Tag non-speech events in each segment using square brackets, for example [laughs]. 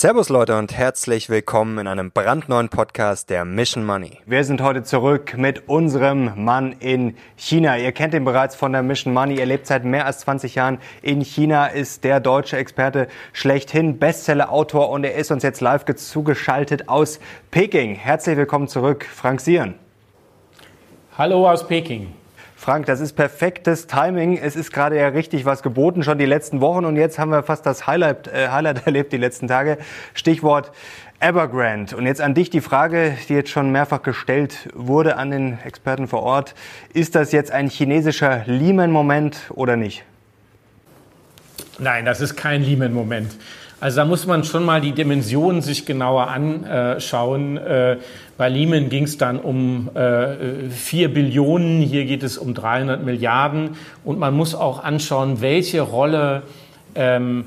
Servus Leute und herzlich willkommen in einem brandneuen Podcast der Mission Money. Wir sind heute zurück mit unserem Mann in China. Ihr kennt ihn bereits von der Mission Money. Er lebt seit mehr als 20 Jahren in China, ist der deutsche Experte schlechthin, Bestseller-Autor und er ist uns jetzt live zugeschaltet aus Peking. Herzlich willkommen zurück, Frank Sieren. Hallo aus Peking. Frank, das ist perfektes Timing. Es ist gerade ja richtig was geboten, schon die letzten Wochen. Und jetzt haben wir fast das Highlight, äh, Highlight [laughs] erlebt die letzten Tage. Stichwort Evergrande. Und jetzt an dich die Frage, die jetzt schon mehrfach gestellt wurde an den Experten vor Ort. Ist das jetzt ein chinesischer Lehman-Moment oder nicht? Nein, das ist kein Lehman-Moment. Also da muss man schon mal die Dimensionen sich genauer anschauen. Äh, bei Lehman ging es dann um äh, 4 Billionen, hier geht es um 300 Milliarden. Und man muss auch anschauen, welche Rolle ähm,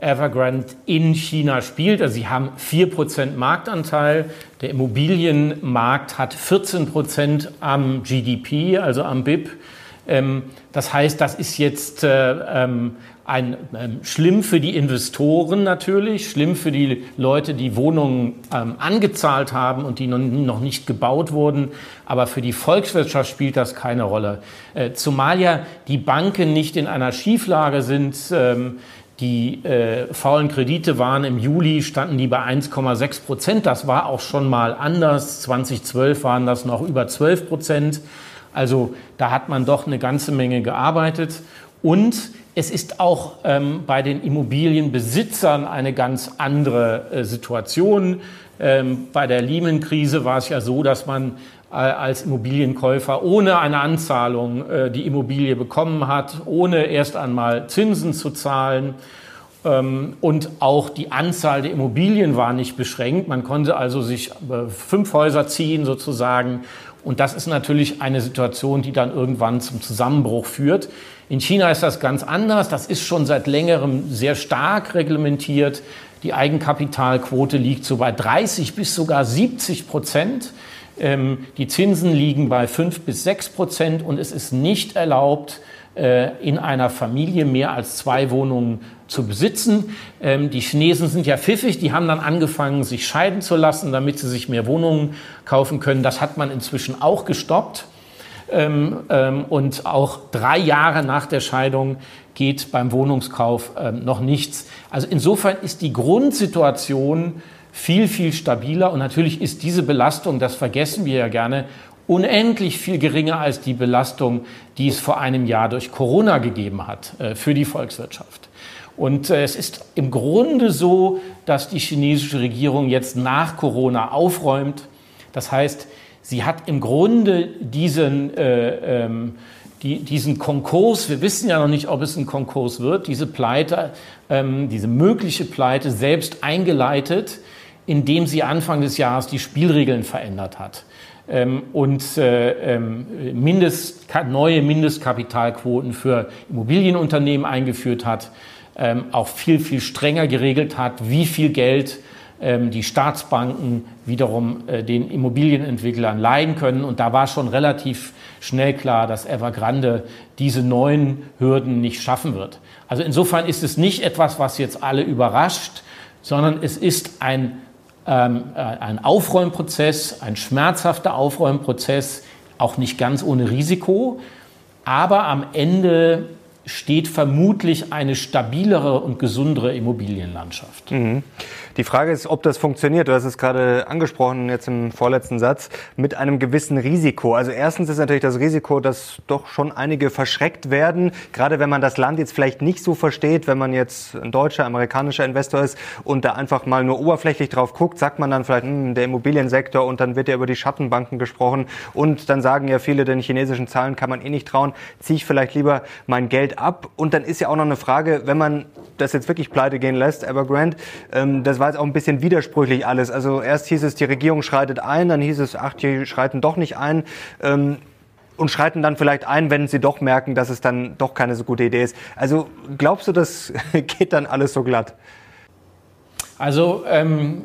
Evergrande in China spielt. Also sie haben 4% Marktanteil. Der Immobilienmarkt hat 14% am GDP, also am BIP. Ähm, das heißt, das ist jetzt äh, ähm, ein, ähm, schlimm für die Investoren natürlich, schlimm für die Leute, die Wohnungen ähm, angezahlt haben und die noch, nicht gebaut wurden. Aber für die Volkswirtschaft spielt das keine Rolle. Äh, zumal ja die Banken nicht in einer Schieflage sind. Ähm, die äh, faulen Kredite waren im Juli, standen die bei 1,6 Prozent. Das war auch schon mal anders. 2012 waren das noch über 12 Prozent. Also da hat man doch eine ganze Menge gearbeitet. Und es ist auch ähm, bei den Immobilienbesitzern eine ganz andere äh, Situation. Ähm, bei der Lehman-Krise war es ja so, dass man äh, als Immobilienkäufer ohne eine Anzahlung äh, die Immobilie bekommen hat, ohne erst einmal Zinsen zu zahlen. Ähm, und auch die Anzahl der Immobilien war nicht beschränkt. Man konnte also sich äh, fünf Häuser ziehen sozusagen. Und das ist natürlich eine Situation, die dann irgendwann zum Zusammenbruch führt. In China ist das ganz anders. Das ist schon seit längerem sehr stark reglementiert. Die Eigenkapitalquote liegt so bei 30 bis sogar 70 Prozent. Ähm, die Zinsen liegen bei 5 bis 6 Prozent und es ist nicht erlaubt, äh, in einer Familie mehr als zwei Wohnungen zu besitzen. Ähm, die Chinesen sind ja pfiffig, die haben dann angefangen, sich scheiden zu lassen, damit sie sich mehr Wohnungen kaufen können. Das hat man inzwischen auch gestoppt. Ähm, ähm, und auch drei Jahre nach der Scheidung geht beim Wohnungskauf ähm, noch nichts. Also insofern ist die Grundsituation viel, viel stabiler und natürlich ist diese Belastung, das vergessen wir ja gerne, unendlich viel geringer als die Belastung, die es vor einem Jahr durch Corona gegeben hat äh, für die Volkswirtschaft. Und äh, es ist im Grunde so, dass die chinesische Regierung jetzt nach Corona aufräumt. Das heißt, Sie hat im Grunde diesen, äh, ähm, die, diesen Konkurs, wir wissen ja noch nicht, ob es ein Konkurs wird, diese Pleite, ähm, diese mögliche Pleite selbst eingeleitet, indem sie Anfang des Jahres die Spielregeln verändert hat. Ähm, und äh, ähm, Mindest, neue Mindestkapitalquoten für Immobilienunternehmen eingeführt hat, ähm, auch viel, viel strenger geregelt hat, wie viel Geld die Staatsbanken wiederum äh, den Immobilienentwicklern leihen können. Und da war schon relativ schnell klar, dass Evergrande diese neuen Hürden nicht schaffen wird. Also insofern ist es nicht etwas, was jetzt alle überrascht, sondern es ist ein, ähm, äh, ein Aufräumprozess, ein schmerzhafter Aufräumprozess, auch nicht ganz ohne Risiko. Aber am Ende steht vermutlich eine stabilere und gesundere Immobilienlandschaft. Mhm. Die Frage ist, ob das funktioniert. Du hast es gerade angesprochen, jetzt im vorletzten Satz, mit einem gewissen Risiko. Also erstens ist natürlich das Risiko, dass doch schon einige verschreckt werden, gerade wenn man das Land jetzt vielleicht nicht so versteht, wenn man jetzt ein deutscher, amerikanischer Investor ist und da einfach mal nur oberflächlich drauf guckt, sagt man dann vielleicht, hm, der Immobiliensektor und dann wird ja über die Schattenbanken gesprochen und dann sagen ja viele, den chinesischen Zahlen kann man eh nicht trauen, ziehe ich vielleicht lieber mein Geld ab. Und dann ist ja auch noch eine Frage, wenn man das jetzt wirklich pleite gehen lässt, Evergrande, ähm, das war jetzt auch ein bisschen widersprüchlich alles. Also erst hieß es, die Regierung schreitet ein, dann hieß es, ach, die schreiten doch nicht ein. Ähm, und schreiten dann vielleicht ein, wenn sie doch merken, dass es dann doch keine so gute Idee ist. Also glaubst du, das [laughs] geht dann alles so glatt? Also ähm,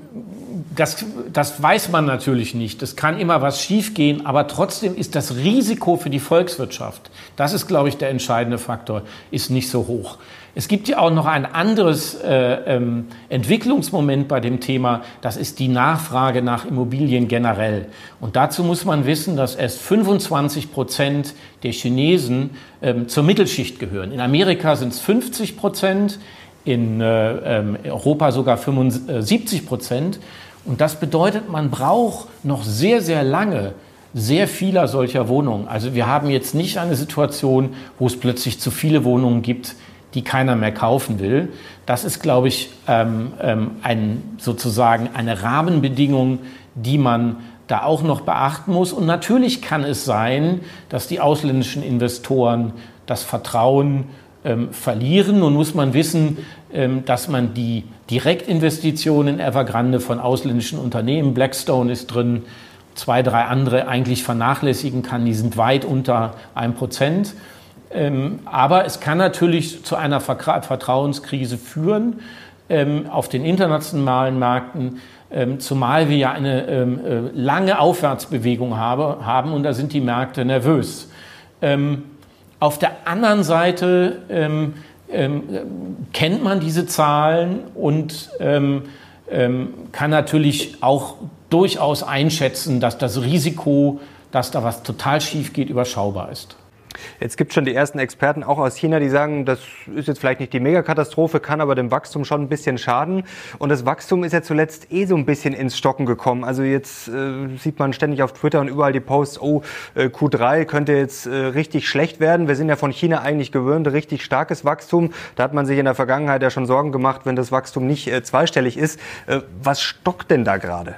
das, das weiß man natürlich nicht. Es kann immer was schiefgehen, aber trotzdem ist das Risiko für die Volkswirtschaft, das ist, glaube ich, der entscheidende Faktor, ist nicht so hoch. Es gibt ja auch noch ein anderes äh, ähm, Entwicklungsmoment bei dem Thema, das ist die Nachfrage nach Immobilien generell. Und dazu muss man wissen, dass erst 25 Prozent der Chinesen ähm, zur Mittelschicht gehören. In Amerika sind es 50 Prozent, in äh, ähm, Europa sogar 75 Prozent. Und das bedeutet, man braucht noch sehr, sehr lange sehr vieler solcher Wohnungen. Also wir haben jetzt nicht eine Situation, wo es plötzlich zu viele Wohnungen gibt, die keiner mehr kaufen will. Das ist, glaube ich, ähm, ähm, ein, sozusagen eine Rahmenbedingung, die man da auch noch beachten muss. Und natürlich kann es sein, dass die ausländischen Investoren das Vertrauen ähm, verlieren. Nun muss man wissen, ähm, dass man die Direktinvestitionen in Evergrande von ausländischen Unternehmen, Blackstone ist drin, zwei, drei andere eigentlich vernachlässigen kann. Die sind weit unter einem Prozent. Ähm, aber es kann natürlich zu einer Vertrauenskrise führen auf den internationalen Märkten, zumal wir ja eine äh, lange Aufwärtsbewegung haben und da sind die Märkte nervös. Auf der anderen Seite ähm, ähm, kennt man diese Zahlen und ähm, ähm, kann natürlich auch durchaus einschätzen, dass das Risiko, dass da was total schief geht, überschaubar ist. Jetzt gibt es schon die ersten Experten auch aus China, die sagen, das ist jetzt vielleicht nicht die Megakatastrophe, kann aber dem Wachstum schon ein bisschen schaden. Und das Wachstum ist ja zuletzt eh so ein bisschen ins Stocken gekommen. Also jetzt äh, sieht man ständig auf Twitter und überall die Posts, oh, äh, Q3 könnte jetzt äh, richtig schlecht werden. Wir sind ja von China eigentlich gewöhnt, richtig starkes Wachstum. Da hat man sich in der Vergangenheit ja schon Sorgen gemacht, wenn das Wachstum nicht äh, zweistellig ist. Äh, was stockt denn da gerade?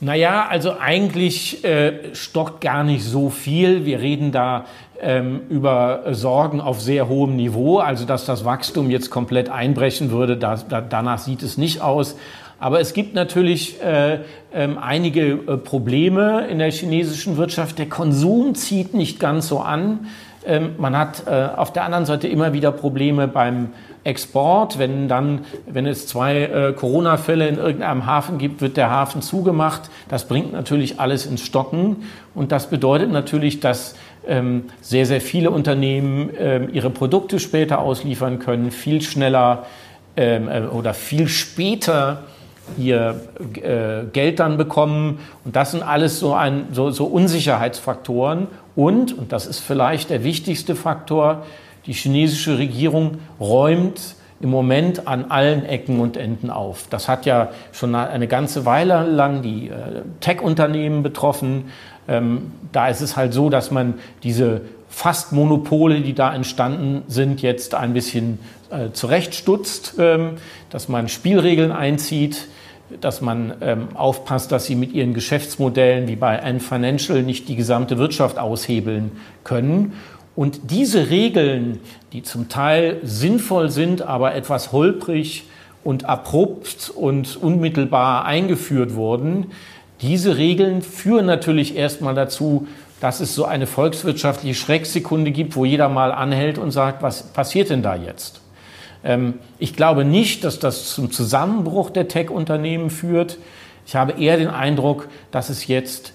Naja, also eigentlich äh, stockt gar nicht so viel. Wir reden da ähm, über Sorgen auf sehr hohem Niveau. Also dass das Wachstum jetzt komplett einbrechen würde, da, da, danach sieht es nicht aus. Aber es gibt natürlich äh, äh, einige äh, Probleme in der chinesischen Wirtschaft. Der Konsum zieht nicht ganz so an. Ähm, man hat äh, auf der anderen Seite immer wieder Probleme beim Export. Wenn dann, wenn es zwei äh, Corona-Fälle in irgendeinem Hafen gibt, wird der Hafen zugemacht. Das bringt natürlich alles ins Stocken. Und das bedeutet natürlich, dass ähm, sehr, sehr viele Unternehmen ähm, ihre Produkte später ausliefern können, viel schneller ähm, äh, oder viel später ihr äh, Geld dann bekommen. Und das sind alles so, ein, so, so Unsicherheitsfaktoren. Und, und das ist vielleicht der wichtigste Faktor, die chinesische Regierung räumt im Moment an allen Ecken und Enden auf. Das hat ja schon eine ganze Weile lang die äh, Tech-Unternehmen betroffen. Ähm, da ist es halt so, dass man diese fast Monopole, die da entstanden sind, jetzt ein bisschen äh, zurechtstutzt, ähm, dass man Spielregeln einzieht, dass man ähm, aufpasst, dass sie mit ihren Geschäftsmodellen wie bei Ant Financial nicht die gesamte Wirtschaft aushebeln können. Und diese Regeln, die zum Teil sinnvoll sind, aber etwas holprig und abrupt und unmittelbar eingeführt wurden, diese Regeln führen natürlich erstmal dazu, dass es so eine volkswirtschaftliche Schrecksekunde gibt, wo jeder mal anhält und sagt, was passiert denn da jetzt? Ähm, ich glaube nicht, dass das zum Zusammenbruch der Tech-Unternehmen führt. Ich habe eher den Eindruck, dass es jetzt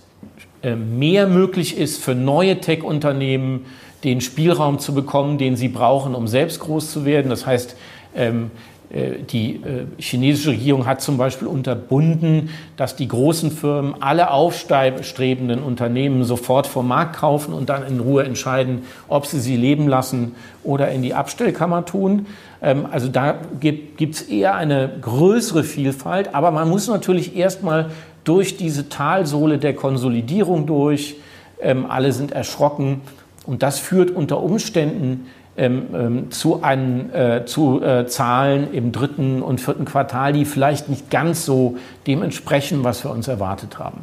äh, mehr möglich ist für neue Tech-Unternehmen, den Spielraum zu bekommen, den sie brauchen, um selbst groß zu werden. Das heißt, ähm, äh, die äh, chinesische Regierung hat zum Beispiel unterbunden, dass die großen Firmen alle aufstrebenden Unternehmen sofort vom Markt kaufen und dann in Ruhe entscheiden, ob sie sie leben lassen oder in die Abstellkammer tun. Ähm, also da gibt es eher eine größere Vielfalt, aber man muss natürlich erstmal durch diese Talsohle der Konsolidierung durch. Ähm, alle sind erschrocken und das führt unter Umständen ähm, ähm, zu, einen, äh, zu äh, Zahlen im dritten und vierten Quartal, die vielleicht nicht ganz so dem entsprechen, was wir uns erwartet haben.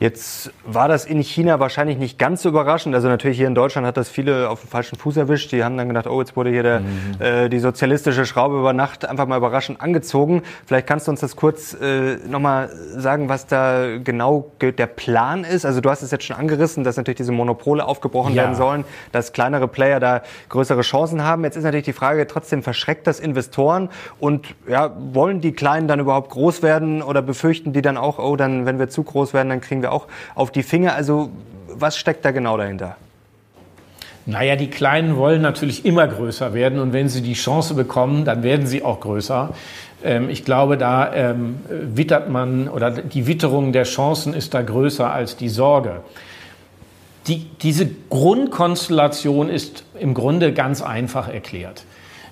Jetzt war das in China wahrscheinlich nicht ganz so überraschend. Also natürlich hier in Deutschland hat das viele auf den falschen Fuß erwischt. Die haben dann gedacht, oh, jetzt wurde hier der, mhm. äh, die sozialistische Schraube über Nacht einfach mal überraschend angezogen. Vielleicht kannst du uns das kurz äh, nochmal sagen, was da genau der Plan ist. Also du hast es jetzt schon angerissen, dass natürlich diese Monopole aufgebrochen ja. werden sollen, dass kleinere Player da größere Chancen haben. Jetzt ist natürlich die Frage, trotzdem verschreckt das Investoren und ja, wollen die Kleinen dann überhaupt groß werden oder befürchten die dann auch, oh, dann, wenn wir zu groß werden, dann kriegen wir auch auf die Finger. Also was steckt da genau dahinter? Naja, die Kleinen wollen natürlich immer größer werden und wenn sie die Chance bekommen, dann werden sie auch größer. Ähm, ich glaube, da ähm, wittert man oder die Witterung der Chancen ist da größer als die Sorge. Die, diese Grundkonstellation ist im Grunde ganz einfach erklärt.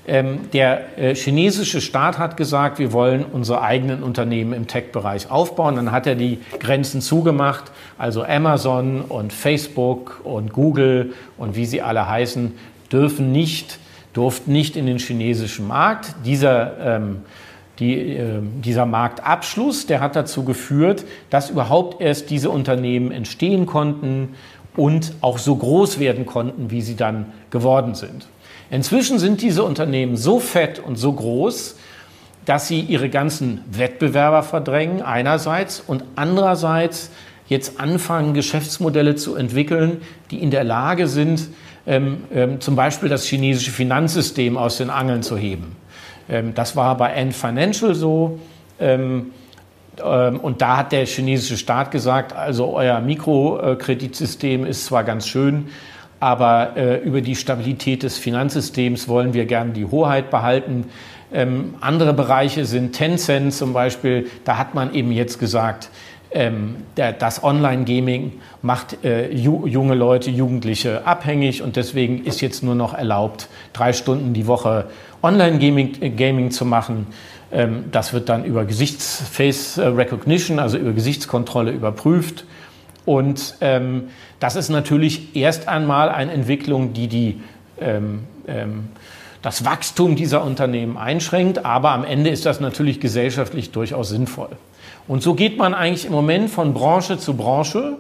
Ähm, der äh, chinesische Staat hat gesagt, wir wollen unsere eigenen Unternehmen im Tech-Bereich aufbauen. Dann hat er die Grenzen zugemacht. Also Amazon und Facebook und Google und wie sie alle heißen, dürfen nicht, durften nicht in den chinesischen Markt. Dieser, ähm, die, äh, dieser Marktabschluss, der hat dazu geführt, dass überhaupt erst diese Unternehmen entstehen konnten und auch so groß werden konnten, wie sie dann geworden sind. Inzwischen sind diese Unternehmen so fett und so groß, dass sie ihre ganzen Wettbewerber verdrängen einerseits und andererseits jetzt anfangen, Geschäftsmodelle zu entwickeln, die in der Lage sind, ähm, ähm, zum Beispiel das chinesische Finanzsystem aus den Angeln zu heben. Ähm, das war bei Ant Financial so. Ähm, ähm, und da hat der chinesische Staat gesagt, also euer Mikrokreditsystem ist zwar ganz schön, aber äh, über die Stabilität des Finanzsystems wollen wir gerne die Hoheit behalten. Ähm, andere Bereiche sind Tencent zum Beispiel. Da hat man eben jetzt gesagt, ähm, der, das Online-Gaming macht äh, ju junge Leute, Jugendliche abhängig und deswegen ist jetzt nur noch erlaubt, drei Stunden die Woche Online-Gaming äh, Gaming zu machen. Ähm, das wird dann über Gesichtsface Recognition, also über Gesichtskontrolle überprüft. Und ähm, das ist natürlich erst einmal eine Entwicklung, die, die ähm, ähm, das Wachstum dieser Unternehmen einschränkt, aber am Ende ist das natürlich gesellschaftlich durchaus sinnvoll. Und so geht man eigentlich im Moment von Branche zu Branche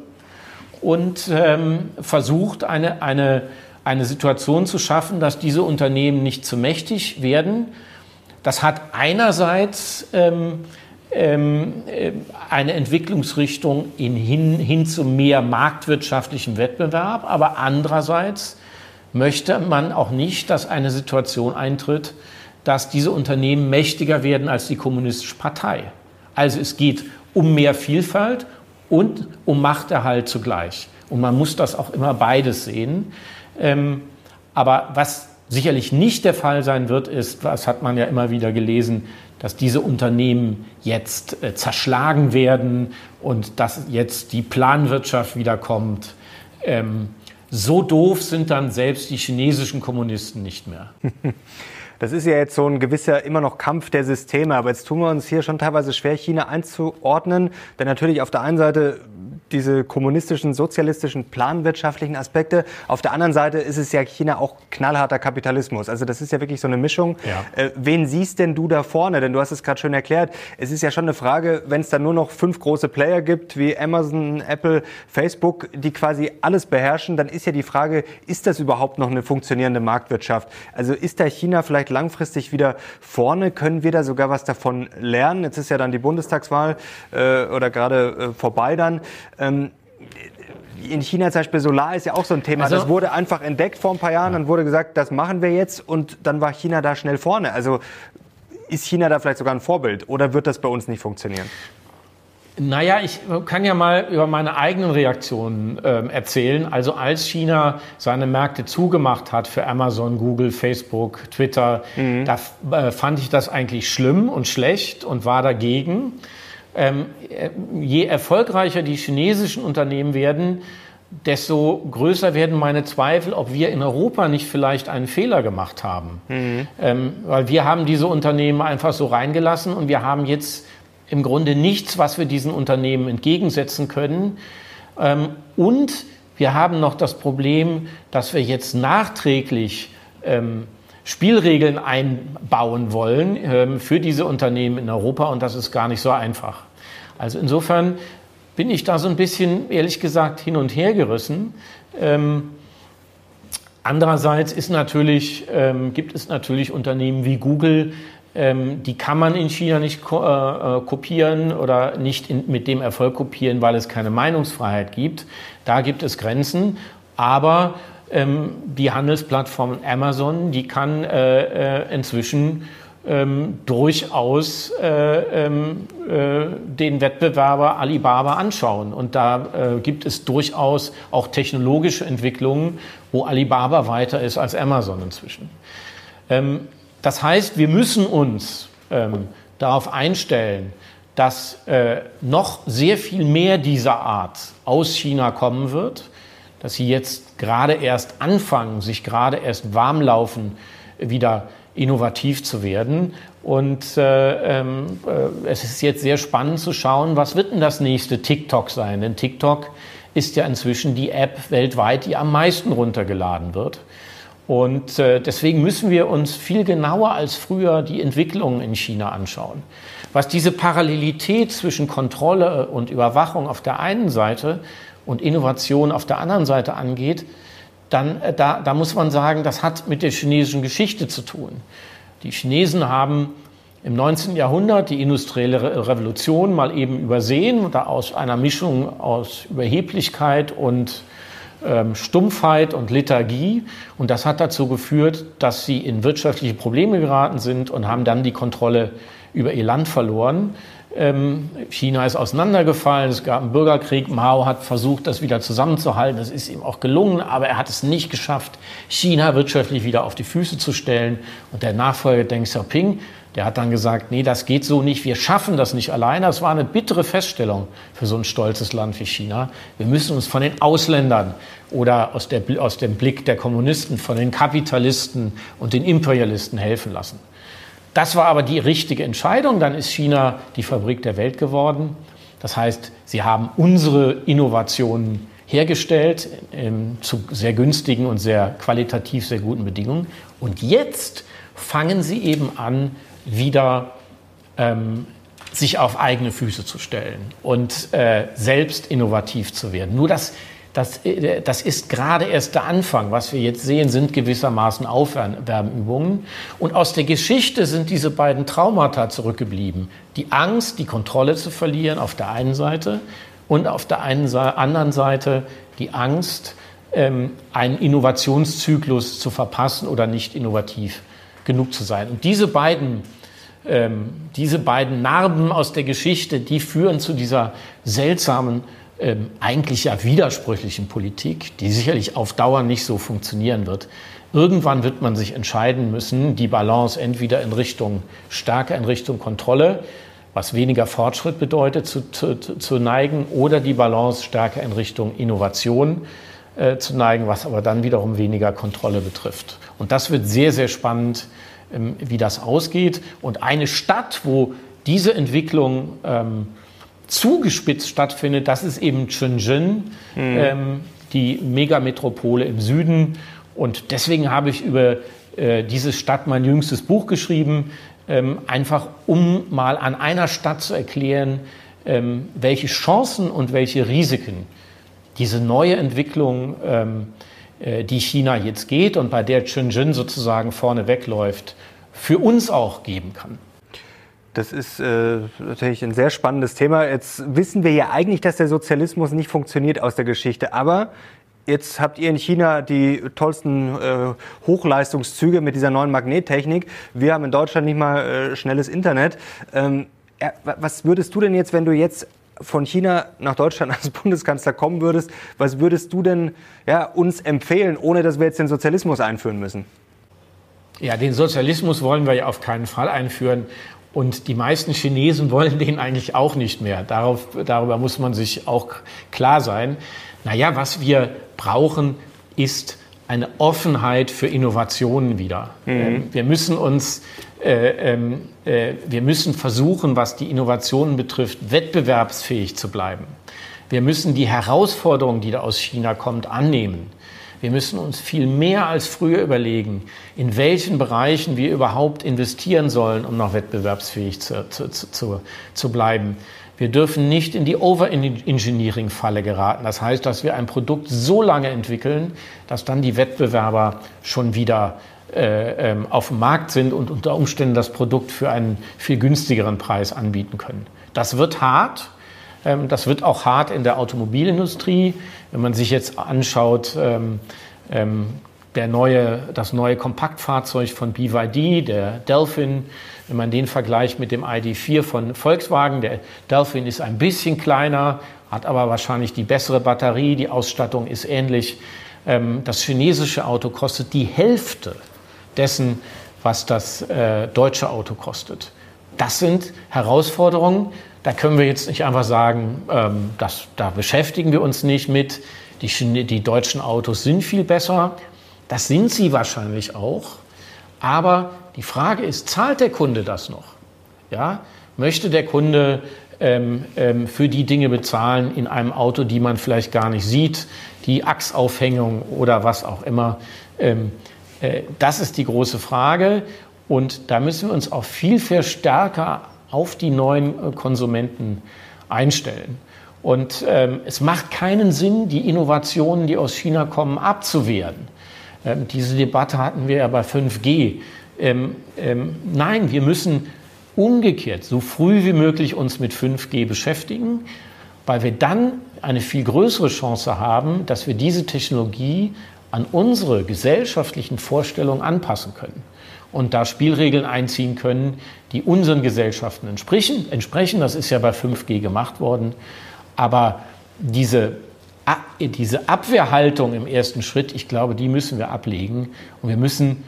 und ähm, versucht eine, eine, eine Situation zu schaffen, dass diese Unternehmen nicht zu mächtig werden. Das hat einerseits ähm, ähm, äh, eine Entwicklungsrichtung in, hin, hin zu mehr marktwirtschaftlichem Wettbewerb, aber andererseits möchte man auch nicht, dass eine Situation eintritt, dass diese Unternehmen mächtiger werden als die kommunistische Partei. Also es geht um mehr Vielfalt und um Machterhalt zugleich. Und man muss das auch immer beides sehen. Ähm, aber was sicherlich nicht der Fall sein wird, ist, was hat man ja immer wieder gelesen, dass diese Unternehmen jetzt äh, zerschlagen werden und dass jetzt die Planwirtschaft wiederkommt. Ähm, so doof sind dann selbst die chinesischen Kommunisten nicht mehr. [laughs] Das ist ja jetzt so ein gewisser immer noch Kampf der Systeme, aber jetzt tun wir uns hier schon teilweise schwer, China einzuordnen. Denn natürlich auf der einen Seite diese kommunistischen, sozialistischen, planwirtschaftlichen Aspekte. Auf der anderen Seite ist es ja China auch knallharter Kapitalismus. Also das ist ja wirklich so eine Mischung. Ja. Äh, wen siehst denn du da vorne? Denn du hast es gerade schön erklärt. Es ist ja schon eine Frage, wenn es da nur noch fünf große Player gibt, wie Amazon, Apple, Facebook, die quasi alles beherrschen, dann ist ja die Frage, ist das überhaupt noch eine funktionierende Marktwirtschaft? Also ist da China vielleicht langfristig wieder vorne? Können wir da sogar was davon lernen? Jetzt ist ja dann die Bundestagswahl äh, oder gerade äh, vorbei dann. Ähm, in China zum Beispiel Solar ist ja auch so ein Thema. Also, das wurde einfach entdeckt vor ein paar Jahren, dann wurde gesagt, das machen wir jetzt und dann war China da schnell vorne. Also ist China da vielleicht sogar ein Vorbild oder wird das bei uns nicht funktionieren? Naja, ich kann ja mal über meine eigenen Reaktionen äh, erzählen. Also als China seine Märkte zugemacht hat für Amazon, Google, Facebook, Twitter, mhm. da äh, fand ich das eigentlich schlimm und schlecht und war dagegen. Ähm, äh, je erfolgreicher die chinesischen Unternehmen werden, desto größer werden meine Zweifel, ob wir in Europa nicht vielleicht einen Fehler gemacht haben. Mhm. Ähm, weil wir haben diese Unternehmen einfach so reingelassen und wir haben jetzt im Grunde nichts, was wir diesen Unternehmen entgegensetzen können. Ähm, und wir haben noch das Problem, dass wir jetzt nachträglich ähm, Spielregeln einbauen wollen ähm, für diese Unternehmen in Europa und das ist gar nicht so einfach. Also insofern bin ich da so ein bisschen, ehrlich gesagt, hin und her gerissen. Ähm, andererseits ist natürlich, ähm, gibt es natürlich Unternehmen wie Google, die kann man in China nicht äh, äh, kopieren oder nicht mit dem Erfolg kopieren, weil es keine Meinungsfreiheit gibt. Da gibt es Grenzen. Aber ähm, die Handelsplattform Amazon, die kann äh, äh, inzwischen ähm, durchaus äh, ähm, äh, den Wettbewerber Alibaba anschauen. Und da äh, gibt es durchaus auch technologische Entwicklungen, wo Alibaba weiter ist als Amazon inzwischen. Ähm, das heißt, wir müssen uns ähm, darauf einstellen, dass äh, noch sehr viel mehr dieser Art aus China kommen wird, dass sie jetzt gerade erst anfangen, sich gerade erst warm laufen, wieder innovativ zu werden. Und äh, ähm, äh, es ist jetzt sehr spannend zu schauen, was wird denn das nächste TikTok sein? Denn TikTok ist ja inzwischen die App weltweit, die am meisten runtergeladen wird. Und äh, deswegen müssen wir uns viel genauer als früher die Entwicklungen in China anschauen. Was diese Parallelität zwischen Kontrolle und Überwachung auf der einen Seite und Innovation auf der anderen Seite angeht, dann äh, da, da muss man sagen, das hat mit der chinesischen Geschichte zu tun. Die Chinesen haben im 19. Jahrhundert die industrielle Revolution mal eben übersehen, da aus einer Mischung aus Überheblichkeit und ähm, Stumpfheit und Lethargie. Und das hat dazu geführt, dass sie in wirtschaftliche Probleme geraten sind und haben dann die Kontrolle über ihr Land verloren. Ähm, China ist auseinandergefallen, es gab einen Bürgerkrieg. Mao hat versucht, das wieder zusammenzuhalten. Das ist ihm auch gelungen, aber er hat es nicht geschafft, China wirtschaftlich wieder auf die Füße zu stellen. Und der Nachfolger Deng Xiaoping, der hat dann gesagt, nee, das geht so nicht, wir schaffen das nicht alleine. Das war eine bittere Feststellung für so ein stolzes Land wie China. Wir müssen uns von den Ausländern oder aus, der, aus dem Blick der Kommunisten, von den Kapitalisten und den Imperialisten helfen lassen. Das war aber die richtige Entscheidung. Dann ist China die Fabrik der Welt geworden. Das heißt, sie haben unsere Innovationen hergestellt ähm, zu sehr günstigen und sehr qualitativ sehr guten Bedingungen. Und jetzt fangen sie eben an, wieder ähm, sich auf eigene Füße zu stellen und äh, selbst innovativ zu werden. Nur das das, äh, das ist gerade erst der Anfang. Was wir jetzt sehen, sind gewissermaßen Aufwärmübungen. Und aus der Geschichte sind diese beiden Traumata zurückgeblieben. Die Angst, die Kontrolle zu verlieren auf der einen Seite und auf der einen, anderen Seite die Angst, ähm, einen Innovationszyklus zu verpassen oder nicht innovativ genug zu sein. Und diese beiden ähm, diese beiden Narben aus der Geschichte, die führen zu dieser seltsamen ähm, eigentlich ja widersprüchlichen Politik, die sicherlich auf Dauer nicht so funktionieren wird. Irgendwann wird man sich entscheiden müssen, die Balance entweder in Richtung stärker in Richtung Kontrolle, was weniger Fortschritt bedeutet, zu, zu, zu neigen, oder die Balance stärker in Richtung Innovation äh, zu neigen, was aber dann wiederum weniger Kontrolle betrifft. Und das wird sehr, sehr spannend, ähm, wie das ausgeht. Und eine Stadt, wo diese Entwicklung ähm, zugespitzt stattfindet, das ist eben Shenzhen, mhm. ähm, die Megametropole im Süden. Und deswegen habe ich über äh, diese Stadt mein jüngstes Buch geschrieben, ähm, einfach um mal an einer Stadt zu erklären, ähm, welche Chancen und welche Risiken diese neue Entwicklung, ähm, äh, die China jetzt geht und bei der Shenzhen sozusagen vorne wegläuft, für uns auch geben kann. Das ist äh, natürlich ein sehr spannendes Thema. Jetzt wissen wir ja eigentlich, dass der Sozialismus nicht funktioniert aus der Geschichte. Aber jetzt habt ihr in China die tollsten äh, Hochleistungszüge mit dieser neuen Magnettechnik. Wir haben in Deutschland nicht mal äh, schnelles Internet. Ähm, was würdest du denn jetzt, wenn du jetzt von China nach Deutschland als Bundeskanzler kommen würdest, was würdest du denn ja, uns empfehlen, ohne dass wir jetzt den Sozialismus einführen müssen? Ja, den Sozialismus wollen wir ja auf keinen Fall einführen. Und die meisten Chinesen wollen den eigentlich auch nicht mehr. Darauf, darüber muss man sich auch klar sein. Naja, was wir brauchen, ist eine Offenheit für Innovationen wieder. Mhm. Ähm, wir müssen uns, äh, ähm, äh, wir müssen versuchen, was die Innovationen betrifft, wettbewerbsfähig zu bleiben. Wir müssen die Herausforderung, die da aus China kommt, annehmen. Wir müssen uns viel mehr als früher überlegen, in welchen Bereichen wir überhaupt investieren sollen, um noch wettbewerbsfähig zu, zu, zu, zu bleiben. Wir dürfen nicht in die Over-Engineering-Falle geraten. Das heißt, dass wir ein Produkt so lange entwickeln, dass dann die Wettbewerber schon wieder äh, ähm, auf dem Markt sind und unter Umständen das Produkt für einen viel günstigeren Preis anbieten können. Das wird hart. Ähm, das wird auch hart in der Automobilindustrie. Wenn man sich jetzt anschaut, ähm, ähm, der neue, das neue Kompaktfahrzeug von BYD, der Delphin, wenn man den vergleicht mit dem ID4 von Volkswagen, der Delphin ist ein bisschen kleiner, hat aber wahrscheinlich die bessere Batterie, die Ausstattung ist ähnlich. Das chinesische Auto kostet die Hälfte dessen, was das äh, deutsche Auto kostet. Das sind Herausforderungen, da können wir jetzt nicht einfach sagen, ähm, das, da beschäftigen wir uns nicht mit. Die, die deutschen Autos sind viel besser. Das sind sie wahrscheinlich auch. Aber die Frage ist, zahlt der Kunde das noch? Ja? Möchte der Kunde ähm, ähm, für die Dinge bezahlen in einem Auto, die man vielleicht gar nicht sieht, die Achsaufhängung oder was auch immer? Ähm, äh, das ist die große Frage. Und da müssen wir uns auch viel, viel stärker auf die neuen äh, Konsumenten einstellen. Und ähm, es macht keinen Sinn, die Innovationen, die aus China kommen, abzuwehren. Ähm, diese Debatte hatten wir ja bei 5G. Ähm, ähm, nein, wir müssen umgekehrt so früh wie möglich uns mit 5G beschäftigen, weil wir dann eine viel größere Chance haben, dass wir diese Technologie an unsere gesellschaftlichen Vorstellungen anpassen können und da Spielregeln einziehen können, die unseren Gesellschaften entsprechen. entsprechen. Das ist ja bei 5G gemacht worden. Aber diese, diese Abwehrhaltung im ersten Schritt, ich glaube, die müssen wir ablegen. Und wir müssen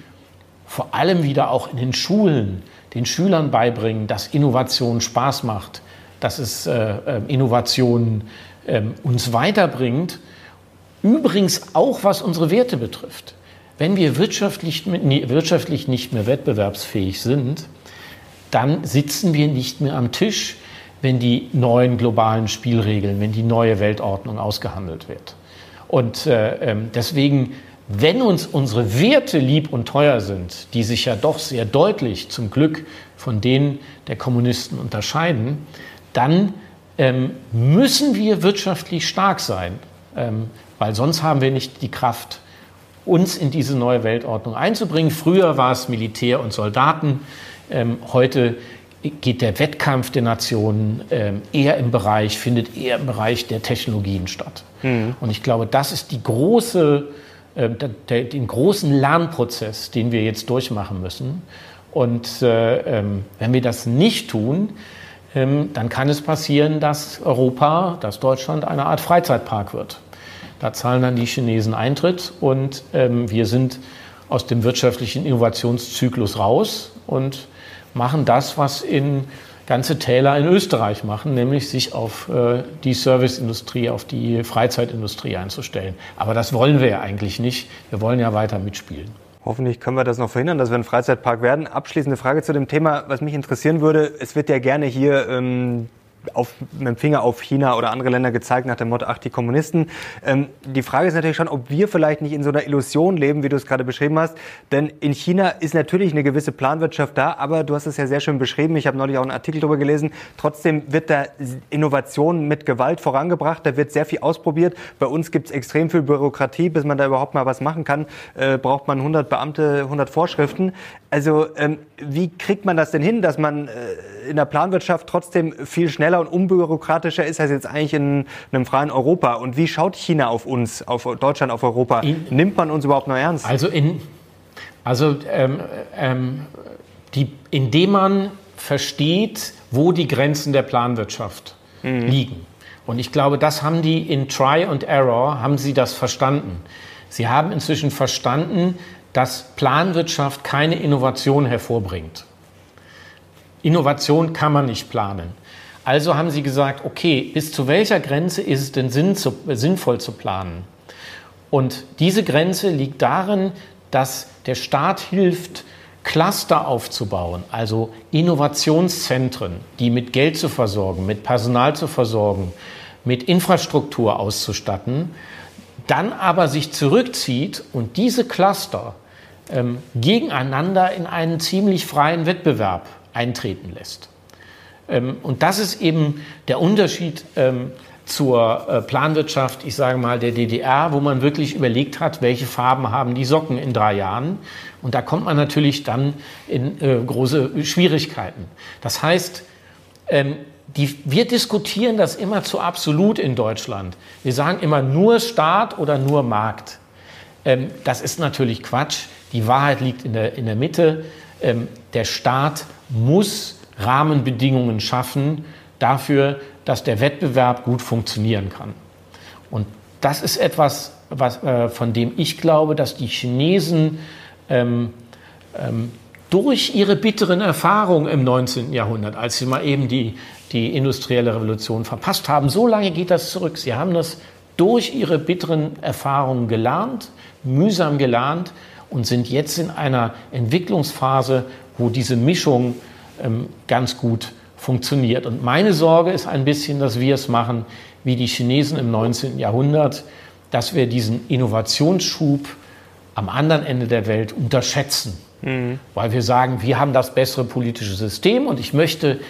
vor allem wieder auch in den Schulen den Schülern beibringen, dass Innovation Spaß macht, dass es äh, äh Innovation äh, uns weiterbringt. Übrigens auch was unsere Werte betrifft. Wenn wir wirtschaftlich, wirtschaftlich nicht mehr wettbewerbsfähig sind, dann sitzen wir nicht mehr am Tisch, wenn die neuen globalen Spielregeln, wenn die neue Weltordnung ausgehandelt wird. Und äh, ähm, deswegen, wenn uns unsere Werte lieb und teuer sind, die sich ja doch sehr deutlich zum Glück von denen der Kommunisten unterscheiden, dann ähm, müssen wir wirtschaftlich stark sein, ähm, weil sonst haben wir nicht die Kraft, uns in diese neue Weltordnung einzubringen. Früher war es Militär und Soldaten, ähm, heute geht der Wettkampf der Nationen ähm, eher im Bereich, findet eher im Bereich der Technologien statt. Mhm. Und ich glaube, das ist die große, äh, der, den großen Lernprozess, den wir jetzt durchmachen müssen. Und äh, ähm, wenn wir das nicht tun, ähm, dann kann es passieren, dass Europa, dass Deutschland eine Art Freizeitpark wird. Da zahlen dann die Chinesen Eintritt und ähm, wir sind aus dem wirtschaftlichen Innovationszyklus raus und machen das, was in ganze Täler in Österreich machen, nämlich sich auf äh, die Serviceindustrie, auf die Freizeitindustrie einzustellen. Aber das wollen wir ja eigentlich nicht. Wir wollen ja weiter mitspielen. Hoffentlich können wir das noch verhindern, dass wir ein Freizeitpark werden. Abschließende Frage zu dem Thema, was mich interessieren würde. Es wird ja gerne hier ähm, auf, mit dem Finger auf China oder andere Länder gezeigt nach dem Motto, ach, die Kommunisten. Ähm, die Frage ist natürlich schon, ob wir vielleicht nicht in so einer Illusion leben, wie du es gerade beschrieben hast. Denn in China ist natürlich eine gewisse Planwirtschaft da, aber du hast es ja sehr schön beschrieben. Ich habe neulich auch einen Artikel darüber gelesen. Trotzdem wird da Innovation mit Gewalt vorangebracht. Da wird sehr viel ausprobiert. Bei uns gibt es extrem viel Bürokratie. Bis man da überhaupt mal was machen kann, äh, braucht man 100 Beamte, 100 Vorschriften. Also ähm, wie kriegt man das denn hin, dass man äh, in der Planwirtschaft trotzdem viel schneller und unbürokratischer ist als jetzt eigentlich in einem freien Europa? Und wie schaut China auf uns, auf Deutschland, auf Europa? In, Nimmt man uns überhaupt noch ernst? Also, in, also ähm, ähm, die, indem man versteht, wo die Grenzen der Planwirtschaft mhm. liegen. Und ich glaube, das haben die in Try and Error, haben sie das verstanden. Sie haben inzwischen verstanden, dass Planwirtschaft keine Innovation hervorbringt. Innovation kann man nicht planen. Also haben sie gesagt, okay, bis zu welcher Grenze ist es denn sinnvoll zu planen? Und diese Grenze liegt darin, dass der Staat hilft, Cluster aufzubauen, also Innovationszentren, die mit Geld zu versorgen, mit Personal zu versorgen, mit Infrastruktur auszustatten, dann aber sich zurückzieht und diese Cluster ähm, gegeneinander in einen ziemlich freien Wettbewerb eintreten lässt. Ähm, und das ist eben der Unterschied ähm, zur äh, Planwirtschaft, ich sage mal, der DDR, wo man wirklich überlegt hat, welche Farben haben die Socken in drei Jahren. Und da kommt man natürlich dann in äh, große Schwierigkeiten. Das heißt, ähm, die, wir diskutieren das immer zu absolut in Deutschland. Wir sagen immer nur Staat oder nur Markt. Ähm, das ist natürlich Quatsch. Die Wahrheit liegt in der, in der Mitte. Ähm, der Staat muss Rahmenbedingungen schaffen dafür, dass der Wettbewerb gut funktionieren kann. Und das ist etwas, was, äh, von dem ich glaube, dass die Chinesen ähm, ähm, durch ihre bitteren Erfahrungen im 19. Jahrhundert, als sie mal eben die, die industrielle Revolution verpasst haben, so lange geht das zurück. Sie haben das durch ihre bitteren Erfahrungen gelernt, mühsam gelernt und sind jetzt in einer Entwicklungsphase, wo diese Mischung ganz gut funktioniert. Und meine Sorge ist ein bisschen, dass wir es machen wie die Chinesen im 19. Jahrhundert, dass wir diesen Innovationsschub am anderen Ende der Welt unterschätzen. Mhm. Weil wir sagen, wir haben das bessere politische System und ich möchte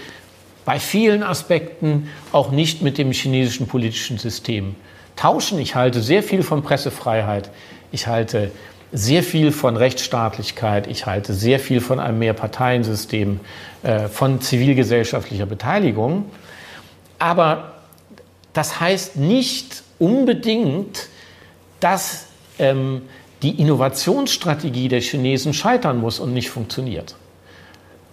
bei vielen Aspekten auch nicht mit dem chinesischen politischen System tauschen. Ich halte sehr viel von Pressefreiheit. Ich halte sehr viel von Rechtsstaatlichkeit. Ich halte sehr viel von einem Mehrparteiensystem, äh, von zivilgesellschaftlicher Beteiligung. Aber das heißt nicht unbedingt, dass ähm, die Innovationsstrategie der Chinesen scheitern muss und nicht funktioniert.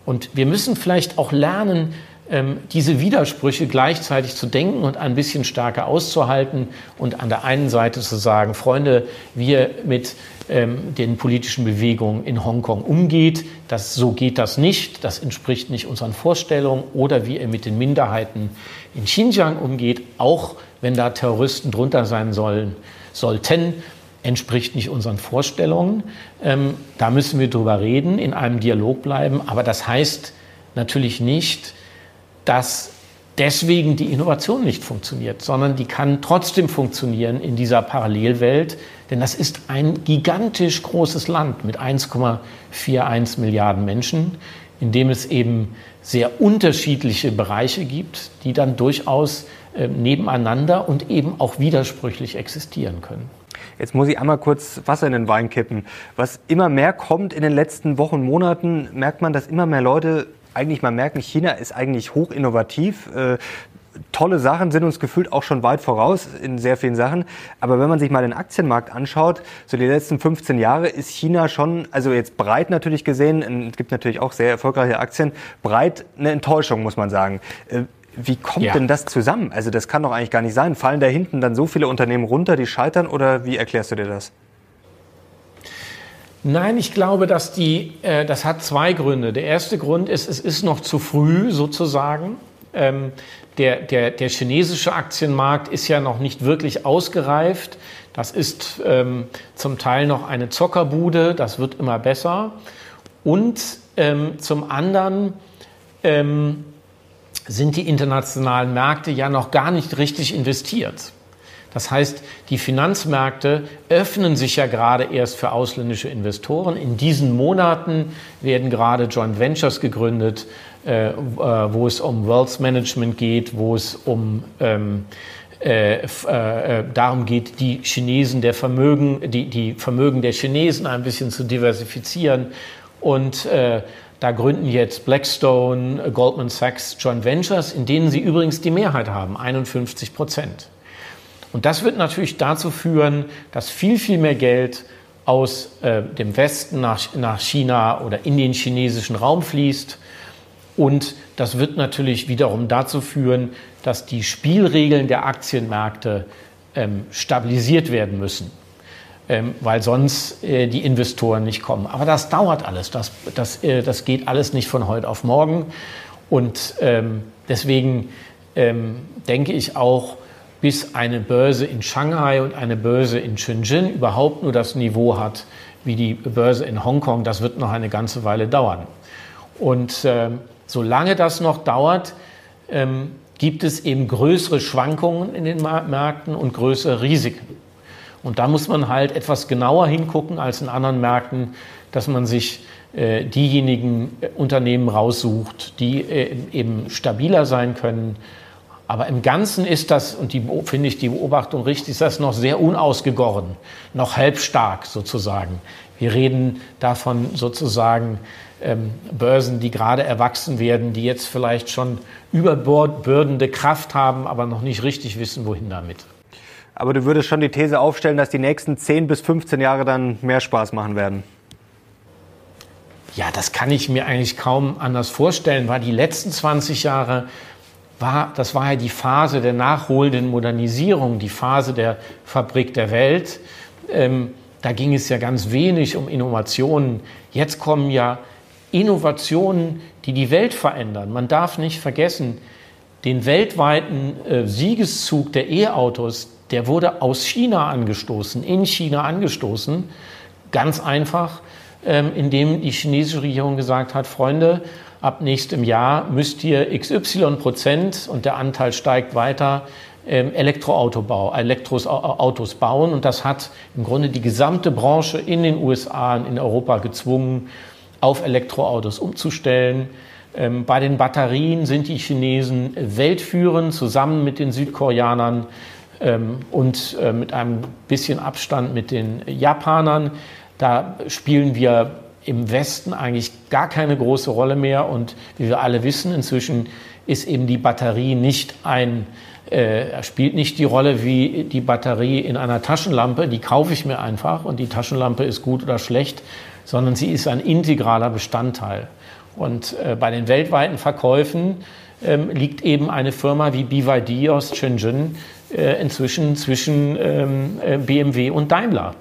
Und wir müssen vielleicht auch lernen, ähm, diese Widersprüche gleichzeitig zu denken und ein bisschen stärker auszuhalten und an der einen Seite zu sagen, Freunde, wie ihr mit ähm, den politischen Bewegungen in Hongkong umgeht, das, so geht das nicht, das entspricht nicht unseren Vorstellungen, oder wie ihr mit den Minderheiten in Xinjiang umgeht, auch wenn da Terroristen drunter sein sollen, sollten, entspricht nicht unseren Vorstellungen. Ähm, da müssen wir drüber reden, in einem Dialog bleiben, aber das heißt natürlich nicht, dass deswegen die Innovation nicht funktioniert, sondern die kann trotzdem funktionieren in dieser Parallelwelt, denn das ist ein gigantisch großes Land mit 1,41 Milliarden Menschen, in dem es eben sehr unterschiedliche Bereiche gibt, die dann durchaus äh, nebeneinander und eben auch widersprüchlich existieren können. Jetzt muss ich einmal kurz Wasser in den Wein kippen. Was immer mehr kommt in den letzten Wochen, Monaten, merkt man, dass immer mehr Leute eigentlich mal merken, China ist eigentlich hoch innovativ. Äh, tolle Sachen sind uns gefühlt auch schon weit voraus in sehr vielen Sachen. Aber wenn man sich mal den Aktienmarkt anschaut, so die letzten 15 Jahre ist China schon, also jetzt breit natürlich gesehen, es gibt natürlich auch sehr erfolgreiche Aktien, breit eine Enttäuschung, muss man sagen. Äh, wie kommt ja. denn das zusammen? Also das kann doch eigentlich gar nicht sein. Fallen da hinten dann so viele Unternehmen runter, die scheitern oder wie erklärst du dir das? Nein, ich glaube, dass die, äh, das hat zwei Gründe. Der erste Grund ist, es ist noch zu früh sozusagen. Ähm, der, der, der chinesische Aktienmarkt ist ja noch nicht wirklich ausgereift. Das ist ähm, zum Teil noch eine Zockerbude, das wird immer besser. Und ähm, zum anderen ähm, sind die internationalen Märkte ja noch gar nicht richtig investiert. Das heißt, die Finanzmärkte öffnen sich ja gerade erst für ausländische Investoren. In diesen Monaten werden gerade Joint Ventures gegründet, äh, äh wo es um Wealth Management geht, wo es um ähm, äh, äh, darum geht, die Chinesen der Vermögen, die, die Vermögen der Chinesen ein bisschen zu diversifizieren. Und äh, da gründen jetzt Blackstone, Goldman Sachs Joint Ventures, in denen sie übrigens die Mehrheit haben, 51 Prozent. Und das wird natürlich dazu führen, dass viel, viel mehr Geld aus äh, dem Westen nach, nach China oder in den chinesischen Raum fließt. Und das wird natürlich wiederum dazu führen, dass die Spielregeln der Aktienmärkte ähm, stabilisiert werden müssen, ähm, weil sonst äh, die Investoren nicht kommen. Aber das dauert alles, das, das, äh, das geht alles nicht von heute auf morgen. Und ähm, deswegen ähm, denke ich auch, bis eine Börse in Shanghai und eine Börse in Shenzhen überhaupt nur das Niveau hat wie die Börse in Hongkong. Das wird noch eine ganze Weile dauern. Und äh, solange das noch dauert, ähm, gibt es eben größere Schwankungen in den Märkten und größere Risiken. Und da muss man halt etwas genauer hingucken als in anderen Märkten, dass man sich äh, diejenigen äh, Unternehmen raussucht, die äh, eben stabiler sein können. Aber im Ganzen ist das, und die finde ich die Beobachtung richtig, ist das noch sehr unausgegoren, noch halbstark sozusagen. Wir reden davon sozusagen ähm, Börsen, die gerade erwachsen werden, die jetzt vielleicht schon überbordende Kraft haben, aber noch nicht richtig wissen, wohin damit. Aber du würdest schon die These aufstellen, dass die nächsten 10 bis 15 Jahre dann mehr Spaß machen werden. Ja, das kann ich mir eigentlich kaum anders vorstellen, weil die letzten 20 Jahre war, das war ja die Phase der nachholenden Modernisierung, die Phase der Fabrik der Welt. Ähm, da ging es ja ganz wenig um Innovationen. Jetzt kommen ja Innovationen, die die Welt verändern. Man darf nicht vergessen, den weltweiten äh, Siegeszug der E-Autos, der wurde aus China angestoßen, in China angestoßen. Ganz einfach, ähm, indem die chinesische Regierung gesagt hat, Freunde, ab nächstem Jahr müsst ihr XY Prozent und der Anteil steigt weiter ähm, Elektroautobau, Elektroautos bauen. Und das hat im Grunde die gesamte Branche in den USA und in Europa gezwungen, auf Elektroautos umzustellen. Ähm, bei den Batterien sind die Chinesen weltführend, zusammen mit den Südkoreanern und äh, mit einem bisschen Abstand mit den Japanern. Da spielen wir im Westen eigentlich gar keine große Rolle mehr. Und wie wir alle wissen, inzwischen ist eben die Batterie nicht ein, äh, spielt nicht die Rolle wie die Batterie in einer Taschenlampe. Die kaufe ich mir einfach und die Taschenlampe ist gut oder schlecht, sondern sie ist ein integraler Bestandteil. Und äh, bei den weltweiten Verkäufen ähm, liegt eben eine Firma wie BYD aus Shenzhen äh, inzwischen zwischen ähm, äh, BMW und Daimler.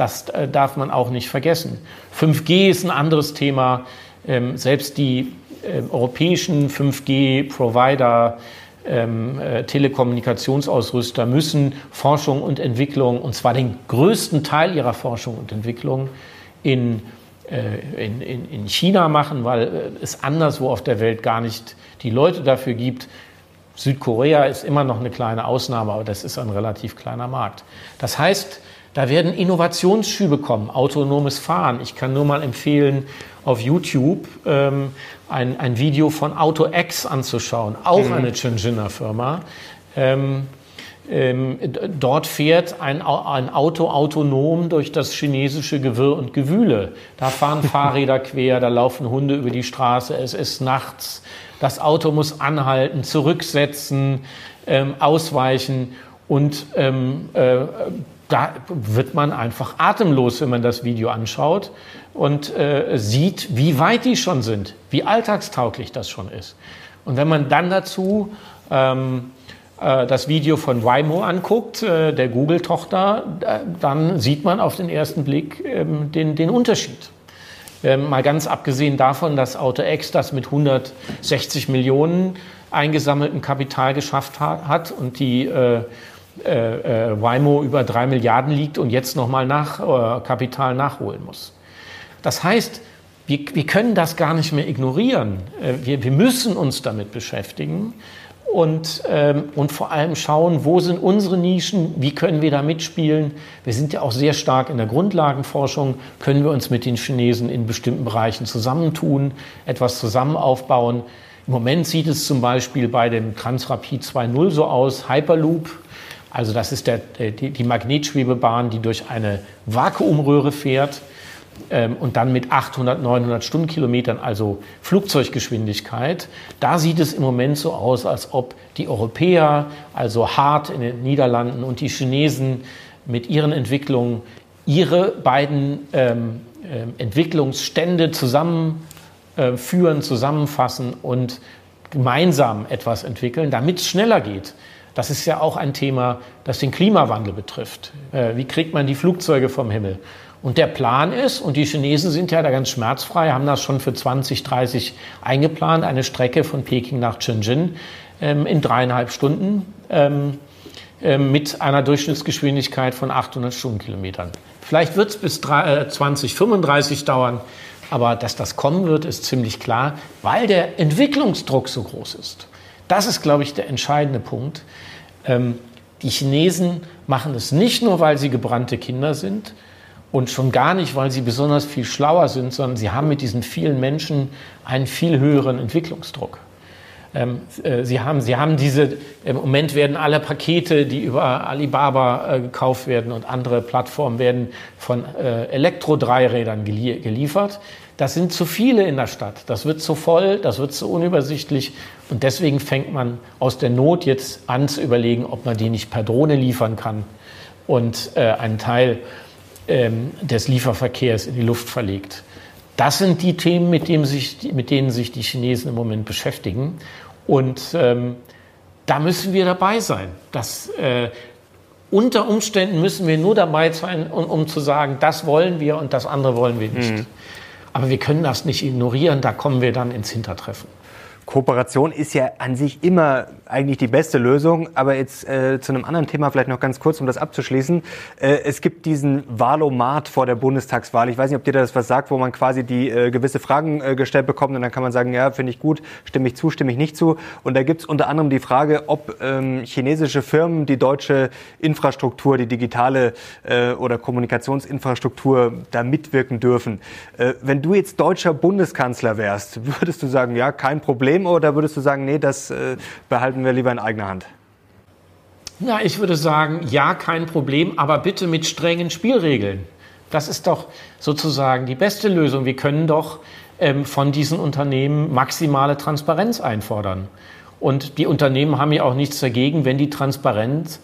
Das äh, darf man auch nicht vergessen. 5G ist ein anderes Thema. Ähm, selbst die äh, europäischen 5G-Provider, ähm, äh, Telekommunikationsausrüster müssen Forschung und Entwicklung, und zwar den größten Teil ihrer Forschung und Entwicklung in, äh, in, in, in China machen, weil es anderswo auf der Welt gar nicht die Leute dafür gibt. Südkorea ist immer noch eine kleine Ausnahme, aber das ist ein relativ kleiner Markt. Das heißt, da werden Innovationsschübe kommen, autonomes Fahren. Ich kann nur mal empfehlen, auf YouTube ähm, ein, ein Video von AutoX anzuschauen, auch mhm. eine Shenzhener Firma. Ähm, ähm, dort fährt ein, ein, Auto autonom durch das chinesische Gewirr und Gewühle. Da fahren [laughs] Fahrräder quer, da laufen Hunde über die Straße, es ist nachts. Das Auto muss anhalten, zurücksetzen, ähm, ausweichen und ähm, äh, da wird man einfach atemlos, wenn man das Video anschaut und äh, sieht, wie weit die schon sind, wie alltagstauglich das schon ist. Und wenn man dann dazu ähm, äh, das Video von Waymo anguckt, äh, der Google-Tochter, äh, dann sieht man auf den ersten Blick ähm, den, den Unterschied. Ähm, mal ganz abgesehen davon, dass AutoX das mit 160 Millionen eingesammelten Kapital geschafft hat und die äh, äh, Waymo über drei Milliarden liegt und jetzt nochmal nach, äh, Kapital nachholen muss. Das heißt, wir, wir können das gar nicht mehr ignorieren. Äh, wir, wir müssen uns damit beschäftigen und, ähm, und vor allem schauen, wo sind unsere Nischen, wie können wir da mitspielen. Wir sind ja auch sehr stark in der Grundlagenforschung, können wir uns mit den Chinesen in bestimmten Bereichen zusammentun, etwas zusammen aufbauen. Im Moment sieht es zum Beispiel bei dem Transrapid 2.0 so aus, Hyperloop, also das ist der, die, die Magnetschwebebahn, die durch eine Vakuumröhre fährt ähm, und dann mit 800, 900 Stundenkilometern, also Flugzeuggeschwindigkeit. Da sieht es im Moment so aus, als ob die Europäer, also Hart in den Niederlanden und die Chinesen mit ihren Entwicklungen ihre beiden ähm, äh, Entwicklungsstände zusammenführen, äh, zusammenfassen und gemeinsam etwas entwickeln, damit es schneller geht. Das ist ja auch ein Thema, das den Klimawandel betrifft. Äh, wie kriegt man die Flugzeuge vom Himmel? Und der Plan ist, und die Chinesen sind ja da ganz schmerzfrei, haben das schon für 2030 eingeplant, eine Strecke von Peking nach Shenzhen ähm, in dreieinhalb Stunden ähm, ähm, mit einer Durchschnittsgeschwindigkeit von 800 Stundenkilometern. Vielleicht wird es bis 2035 dauern, aber dass das kommen wird, ist ziemlich klar, weil der Entwicklungsdruck so groß ist. Das ist, glaube ich, der entscheidende Punkt. Ähm, die Chinesen machen es nicht nur, weil sie gebrannte Kinder sind Und schon gar nicht, weil sie besonders viel schlauer sind, sondern sie haben mit diesen vielen Menschen einen viel höheren Entwicklungsdruck. Ähm, äh, sie, haben, sie haben diese, im Moment werden alle Pakete, die über Alibaba äh, gekauft werden und andere Plattformen werden von äh, Elektro-Dreirädern gelie geliefert. Das sind zu viele in der Stadt. Das wird zu voll, das wird zu unübersichtlich. Und deswegen fängt man aus der Not jetzt an zu überlegen, ob man die nicht per Drohne liefern kann und äh, einen Teil ähm, des Lieferverkehrs in die Luft verlegt. Das sind die Themen, mit, dem sich, mit denen sich die Chinesen im Moment beschäftigen. Und ähm, da müssen wir dabei sein. Das, äh, unter Umständen müssen wir nur dabei sein, um, um, zu sagen, das wollen wir und das andere wollen wir nicht. Mhm. Aber wir können das nicht ignorieren, da kommen wir dann ins Hintertreffen. Kooperation ist ja an sich immer eigentlich die beste Lösung. Aber jetzt äh, zu einem anderen Thema vielleicht noch ganz kurz, um das abzuschließen. Äh, es gibt diesen Wahlomat vor der Bundestagswahl. Ich weiß nicht, ob dir das was sagt, wo man quasi die äh, gewisse Fragen äh, gestellt bekommt und dann kann man sagen, ja, finde ich gut, stimme ich zu, stimme ich nicht zu. Und da gibt es unter anderem die Frage, ob ähm, chinesische Firmen die deutsche Infrastruktur, die digitale äh, oder Kommunikationsinfrastruktur da mitwirken dürfen. Äh, wenn du jetzt deutscher Bundeskanzler wärst, würdest du sagen, ja, kein Problem Problem oder würdest du sagen, nee, das äh, behalten wir lieber in eigener Hand? Ja, ich würde sagen, ja, kein Problem, aber bitte mit strengen Spielregeln. Das ist doch sozusagen die beste Lösung. Wir können doch ähm, von diesen Unternehmen maximale Transparenz einfordern. Und die Unternehmen haben ja auch nichts dagegen, wenn die Transparenz,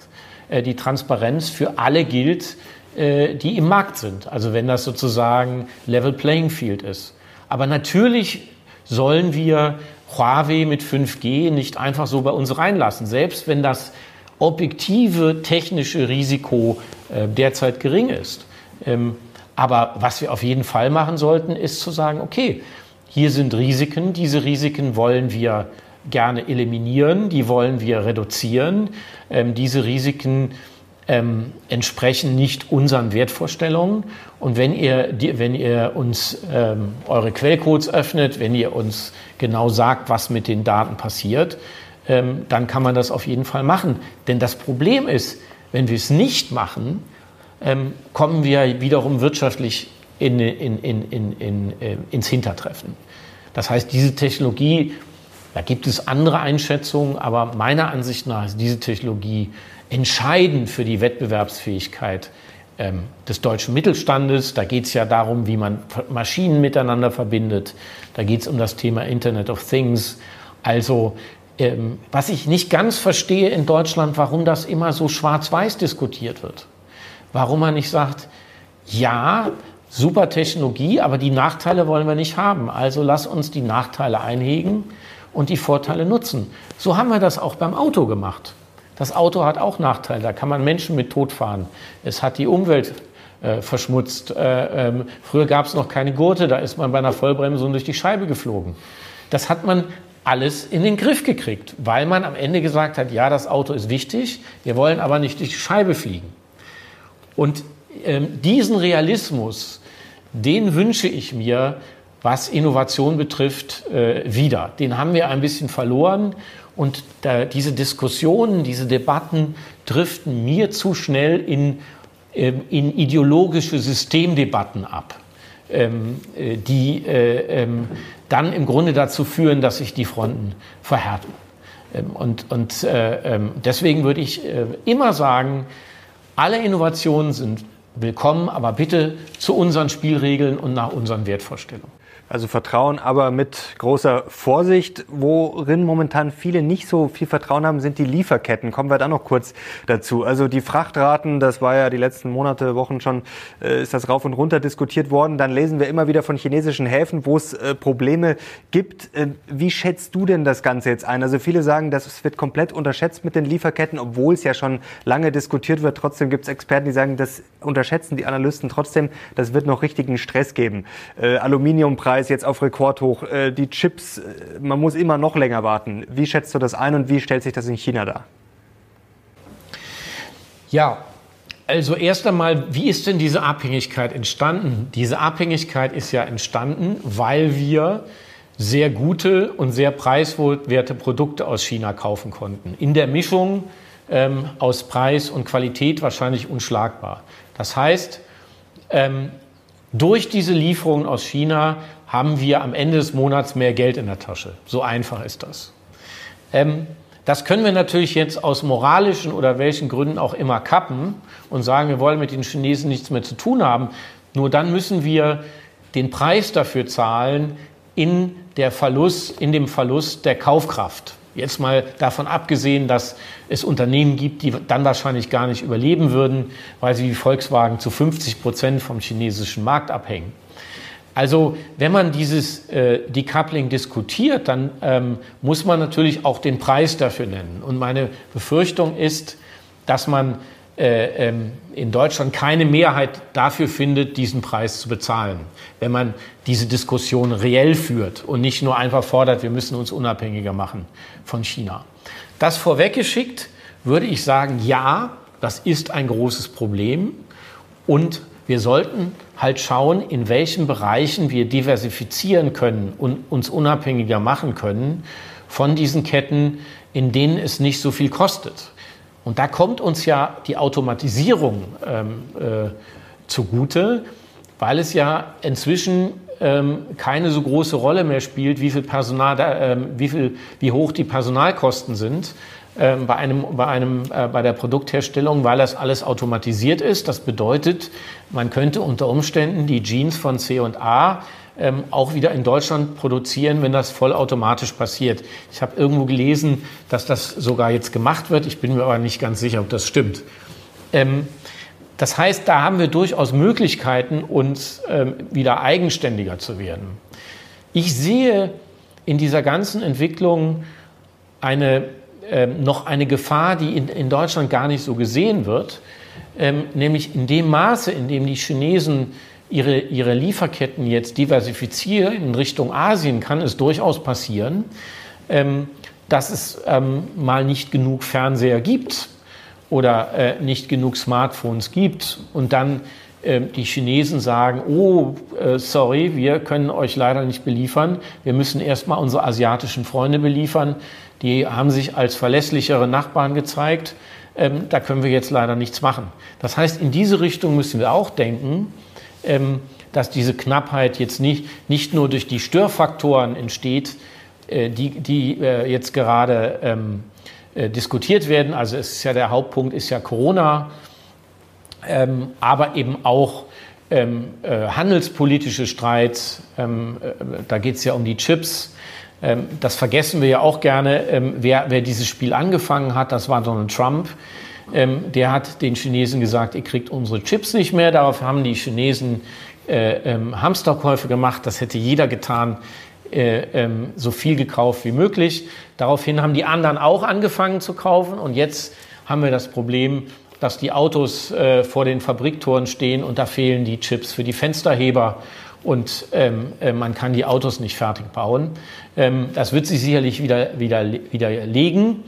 äh, die Transparenz für alle gilt, äh, die im Markt sind. Also wenn das sozusagen Level Playing Field ist. Aber natürlich sollen wir Huawei mit 5G nicht einfach so bei uns reinlassen, selbst wenn das objektive technische Risiko äh, derzeit gering ist. Ähm, aber was wir auf jeden Fall machen sollten, ist zu sagen, okay, hier sind Risiken, diese Risiken wollen wir gerne eliminieren, die wollen wir reduzieren. Ähm, diese Risiken ähm, entsprechen nicht unseren Wertvorstellungen. Und wenn ihr, die, wenn ihr uns ähm, eure Quellcodes öffnet, wenn ihr uns genau sagt, was mit den Daten passiert, ähm, dann kann man das auf jeden Fall machen. Denn das Problem ist, wenn wir es nicht machen, ähm, kommen wir wiederum wirtschaftlich in, in, in, äh, ins Hintertreffen. Das heißt, diese Technologie, da gibt es andere Einschätzungen, aber meiner Ansicht nach ist diese Technologie entscheidend für die Wettbewerbsfähigkeit ähm, des deutschen Mittelstandes. Da geht es ja darum, wie man Maschinen miteinander verbindet. Da geht es um das Thema Internet of Things. Also ähm, was ich nicht ganz verstehe in Deutschland, warum das immer so schwarz-weiß diskutiert wird. Warum man nicht sagt, ja, super Technologie, aber die Nachteile wollen wir nicht haben. Also lass uns die Nachteile einhegen und die Vorteile nutzen. So haben wir das auch beim Auto gemacht. Das Auto hat auch Nachteile, da kann man Menschen mit tot fahren. Es hat die Umwelt äh, verschmutzt. Äh, ähm, früher gab es noch keine Gurte, da ist man bei einer Vollbremsung durch die Scheibe geflogen. Das hat man alles in den Griff gekriegt, weil man am Ende gesagt hat, ja, das Auto ist wichtig, wir wollen aber nicht durch die Scheibe fliegen. Und ähm, diesen Realismus, den wünsche ich mir, was Innovation betrifft, äh, wieder. Den haben wir ein bisschen verloren und da, diese Diskussionen, diese Debatten driften mir zu schnell in, ähm, in ideologische Systemdebatten ab, ähm, äh, die äh, ähm, dann im Grunde dazu führen, dass sich die Fronten verhärten. Und, und äh, deswegen würde ich immer sagen, alle Innovationen sind willkommen, aber bitte zu unseren Spielregeln und nach unseren Wertvorstellungen. Also Vertrauen, aber mit großer Vorsicht. Worin momentan viele nicht so viel Vertrauen haben, sind die Lieferketten. Kommen wir da noch kurz dazu. Also die Frachtraten, das war ja die letzten Monate, Wochen schon, äh, ist das rauf und runter diskutiert worden. Dann lesen wir immer wieder von chinesischen Häfen, wo es äh, Probleme gibt. Äh, wie schätzt du denn das Ganze jetzt ein? Also viele sagen, das wird komplett unterschätzt mit den Lieferketten, obwohl es ja schon lange diskutiert wird. Trotzdem gibt es Experten, die sagen, das unterschätzen die Analysten trotzdem. Das wird noch richtigen Stress geben. Äh, Aluminiumpreis Preis jetzt auf Rekordhoch, äh, die Chips, äh, man muss immer noch länger warten. Wie schätzt du das ein und wie stellt sich das in China dar? Ja, also erst einmal, wie ist denn diese Abhängigkeit entstanden? Diese Abhängigkeit ist ja entstanden, weil wir sehr gute und sehr preiswerte Produkte aus China kaufen konnten. In der Mischung ähm, aus Preis und Qualität wahrscheinlich unschlagbar. Das heißt, ähm, durch diese Lieferungen aus China haben wir am Ende des Monats mehr Geld in der Tasche. So einfach ist das. Ähm, das können wir natürlich jetzt aus moralischen oder welchen Gründen auch immer kappen und sagen, wir wollen mit den Chinesen nichts mehr zu tun haben. Nur dann müssen wir den Preis dafür zahlen in, der Verlust, in dem Verlust der Kaufkraft. Jetzt mal davon abgesehen, dass es Unternehmen gibt, die dann wahrscheinlich gar nicht überleben würden, weil sie wie Volkswagen zu 50 Prozent vom chinesischen Markt abhängen. Also wenn man dieses äh, Decoupling diskutiert, dann ähm, muss man natürlich auch den Preis dafür nennen. Und meine Befürchtung ist, dass man äh, ähm, in Deutschland keine Mehrheit dafür findet, diesen Preis zu bezahlen, wenn man diese Diskussion reell führt und nicht nur einfach fordert, wir müssen uns unabhängiger machen von China. Das vorweggeschickt würde ich sagen, ja, das ist ein großes Problem und wir sollten halt schauen, in welchen Bereichen wir diversifizieren können und uns unabhängiger machen können von diesen Ketten, in denen es nicht so viel kostet. Und da kommt uns ja die Automatisierung ähm, äh, zugute, weil es ja inzwischen ähm, keine so große Rolle mehr spielt, wie viel Personal, da, ähm, wie, viel, wie hoch die Personalkosten sind, bei, einem, bei, einem, äh, bei der Produktherstellung, weil das alles automatisiert ist. Das bedeutet, man könnte unter Umständen die Jeans von C&A ähm, auch wieder in Deutschland produzieren, wenn das vollautomatisch passiert. Ich habe irgendwo gelesen, dass das sogar jetzt gemacht wird. Ich bin mir aber nicht ganz sicher, ob das stimmt. Ähm, das heißt, da haben wir durchaus Möglichkeiten, uns ähm, wieder eigenständiger zu werden. Ich sehe in dieser ganzen Entwicklung eine ähm, noch eine Gefahr, die in, in, Deutschland gar nicht so gesehen wird, ähm, nämlich in dem Maße, in dem die Chinesen ihre, ihre Lieferketten jetzt diversifizieren in Richtung Asien, kann es durchaus passieren, ähm, dass es ähm, mal nicht genug Fernseher gibt oder äh, nicht genug Smartphones gibt und dann äh, die Chinesen sagen, oh, äh, sorry, wir können euch leider nicht beliefern, wir müssen erstmal unsere asiatischen Freunde beliefern, die haben sich als verlässlichere Nachbarn gezeigt. Ähm, da können wir jetzt leider nichts machen. Das heißt, in diese Richtung müssen wir auch denken, ähm, dass diese Knappheit jetzt nicht, nicht nur durch die Störfaktoren entsteht, äh, die, die äh, jetzt gerade ähm, äh, diskutiert werden. Also es ist ja der Hauptpunkt ist ja Corona, ähm, aber eben auch ähm, äh, handelspolitische Streits. Ähm, äh, da geht es ja um die Chips. Ähm, das vergessen wir ja auch gerne. Ähm, wer, wer dieses Spiel angefangen hat, das war Donald Trump. Ähm, der hat den Chinesen gesagt, ihr kriegt unsere Chips nicht mehr. Darauf haben die Chinesen äh, Hamsterkäufe gemacht. Das hätte jeder getan, äh, so viel gekauft wie möglich. Daraufhin haben die anderen auch angefangen zu kaufen. Und jetzt haben wir das Problem, dass die Autos äh, vor den Fabriktoren stehen und da fehlen die Chips für die Fensterheber und ähm, äh, man kann die Autos nicht fertig bauen. Ähm, das wird sich sicherlich wieder, wieder, widerlegen,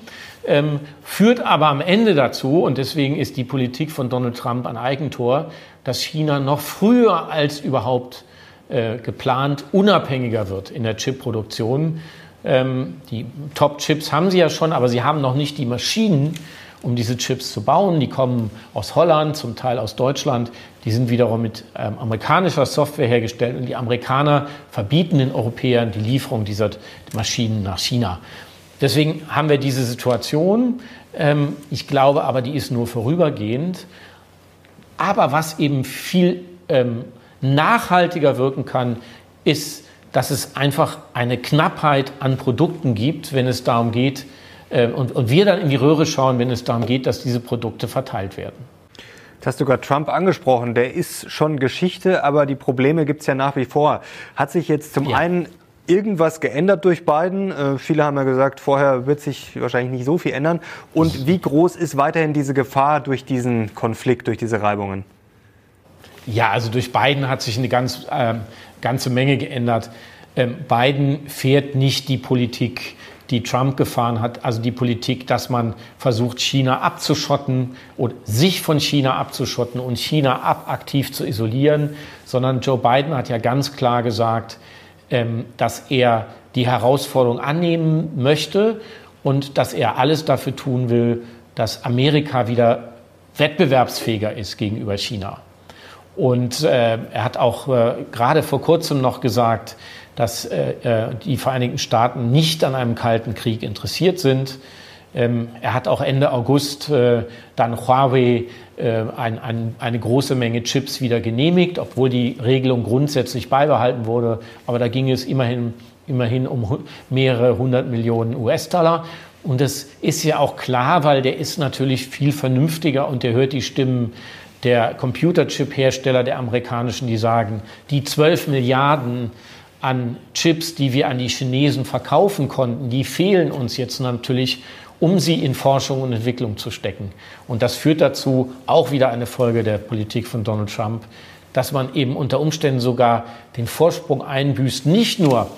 ähm, führt aber am Ende dazu, und deswegen ist die Politik von Donald Trump ein Eigentor, dass China noch früher als überhaupt äh, geplant unabhängiger wird in der Chipproduktion. Ähm, die Top-Chips haben sie ja schon, aber sie haben noch nicht die Maschinen, um diese Chips zu bauen. Die kommen aus Holland, zum Teil aus Deutschland. Die sind wiederum mit ähm, amerikanischer Software hergestellt und die Amerikaner verbieten den Europäern die Lieferung dieser Maschinen nach China. Deswegen haben wir diese Situation. Ähm, ich glaube aber, die ist nur vorübergehend. Aber was eben viel ähm, nachhaltiger wirken kann, ist, dass es einfach eine Knappheit an Produkten gibt, wenn es darum geht, und, und wir dann in die Röhre schauen, wenn es darum geht, dass diese Produkte verteilt werden. Das hast du gerade Trump angesprochen. Der ist schon Geschichte, aber die Probleme gibt es ja nach wie vor. Hat sich jetzt zum ja. einen irgendwas geändert durch Biden? Äh, viele haben ja gesagt, vorher wird sich wahrscheinlich nicht so viel ändern. Und wie groß ist weiterhin diese Gefahr durch diesen Konflikt, durch diese Reibungen? Ja, also durch Biden hat sich eine ganz, äh, ganze Menge geändert. Ähm, Biden fährt nicht die Politik die Trump gefahren hat, also die Politik, dass man versucht, China abzuschotten und sich von China abzuschotten und China ab aktiv zu isolieren, sondern Joe Biden hat ja ganz klar gesagt, ähm, dass er die Herausforderung annehmen möchte und dass er alles dafür tun will, dass Amerika wieder wettbewerbsfähiger ist gegenüber China. Und äh, er hat auch äh, gerade vor kurzem noch gesagt, dass äh, äh, die Vereinigten Staaten nicht an einem kalten Krieg interessiert sind. Ähm, er hat auch Ende August äh, dann Huawei äh, ein, ein, eine große Menge Chips wieder genehmigt, obwohl die Regelung grundsätzlich beibehalten wurde. Aber da ging es immerhin, immerhin um mehrere hundert Millionen US-Dollar. Und das ist ja auch klar, weil der ist natürlich viel vernünftiger und der hört die Stimmen der Computerchip-Hersteller der amerikanischen, die sagen, die 12 Milliarden an Chips, die wir an die Chinesen verkaufen konnten, die fehlen uns jetzt natürlich, um sie in Forschung und Entwicklung zu stecken. Und das führt dazu, auch wieder eine Folge der Politik von Donald Trump, dass man eben unter Umständen sogar den Vorsprung einbüßt, nicht nur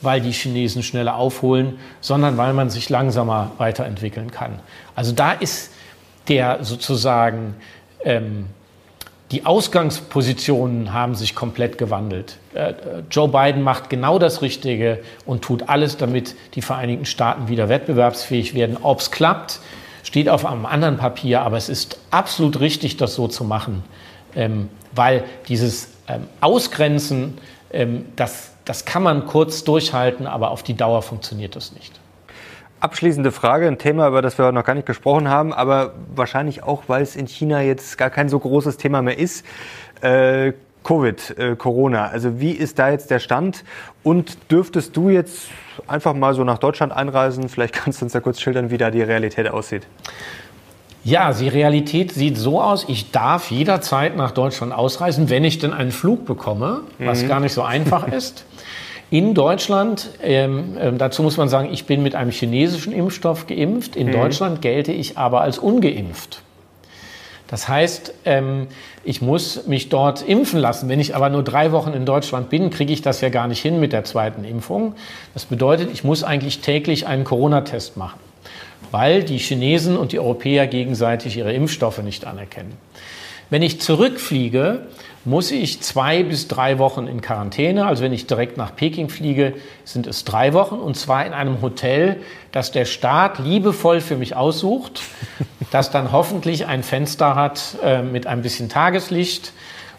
weil die Chinesen schneller aufholen, sondern weil man sich langsamer weiterentwickeln kann. Also da ist der sozusagen ähm, die Ausgangspositionen haben sich komplett gewandelt. Äh, Joe Biden macht genau das Richtige und tut alles, damit die Vereinigten Staaten wieder wettbewerbsfähig werden. Ob es klappt, steht auf einem anderen Papier, aber es ist absolut richtig, das so zu machen, ähm, weil dieses ähm, Ausgrenzen, ähm, das, das kann man kurz durchhalten, aber auf die Dauer funktioniert das nicht. Abschließende Frage, ein Thema, über das wir noch gar nicht gesprochen haben, aber wahrscheinlich auch, weil es in China jetzt gar kein so großes Thema mehr ist. Äh, Covid, äh, Corona. Also wie ist da jetzt der Stand? Und dürftest du jetzt einfach mal so nach Deutschland einreisen? Vielleicht [laughs] kannst du uns da kurz schildern, wie da die Realität aussieht. Ja, die Realität sieht so aus, ich darf jederzeit nach Deutschland ausreisen, wenn ich denn einen Flug bekomme, was mhm. gar nicht so einfach [laughs] ist. In Deutschland, ähm, äh, dazu muss man sagen, ich bin mit einem chinesischen Impfstoff geimpft. In mhm. Deutschland gelte ich aber als ungeimpft. Das heißt, ähm, ich muss mich dort impfen lassen. Wenn ich aber nur drei Wochen in Deutschland bin, kriege ich das ja gar nicht hin mit der zweiten Impfung. Das bedeutet, ich muss eigentlich täglich einen Corona-Test machen, weil die Chinesen und die Europäer gegenseitig ihre Impfstoffe nicht anerkennen. Wenn ich zurückfliege, muss ich zwei bis drei Wochen in Quarantäne. Also wenn ich direkt nach Peking fliege, sind es drei Wochen und zwar in einem Hotel, das der Staat liebevoll für mich aussucht, [laughs] das dann hoffentlich ein Fenster hat äh, mit ein bisschen Tageslicht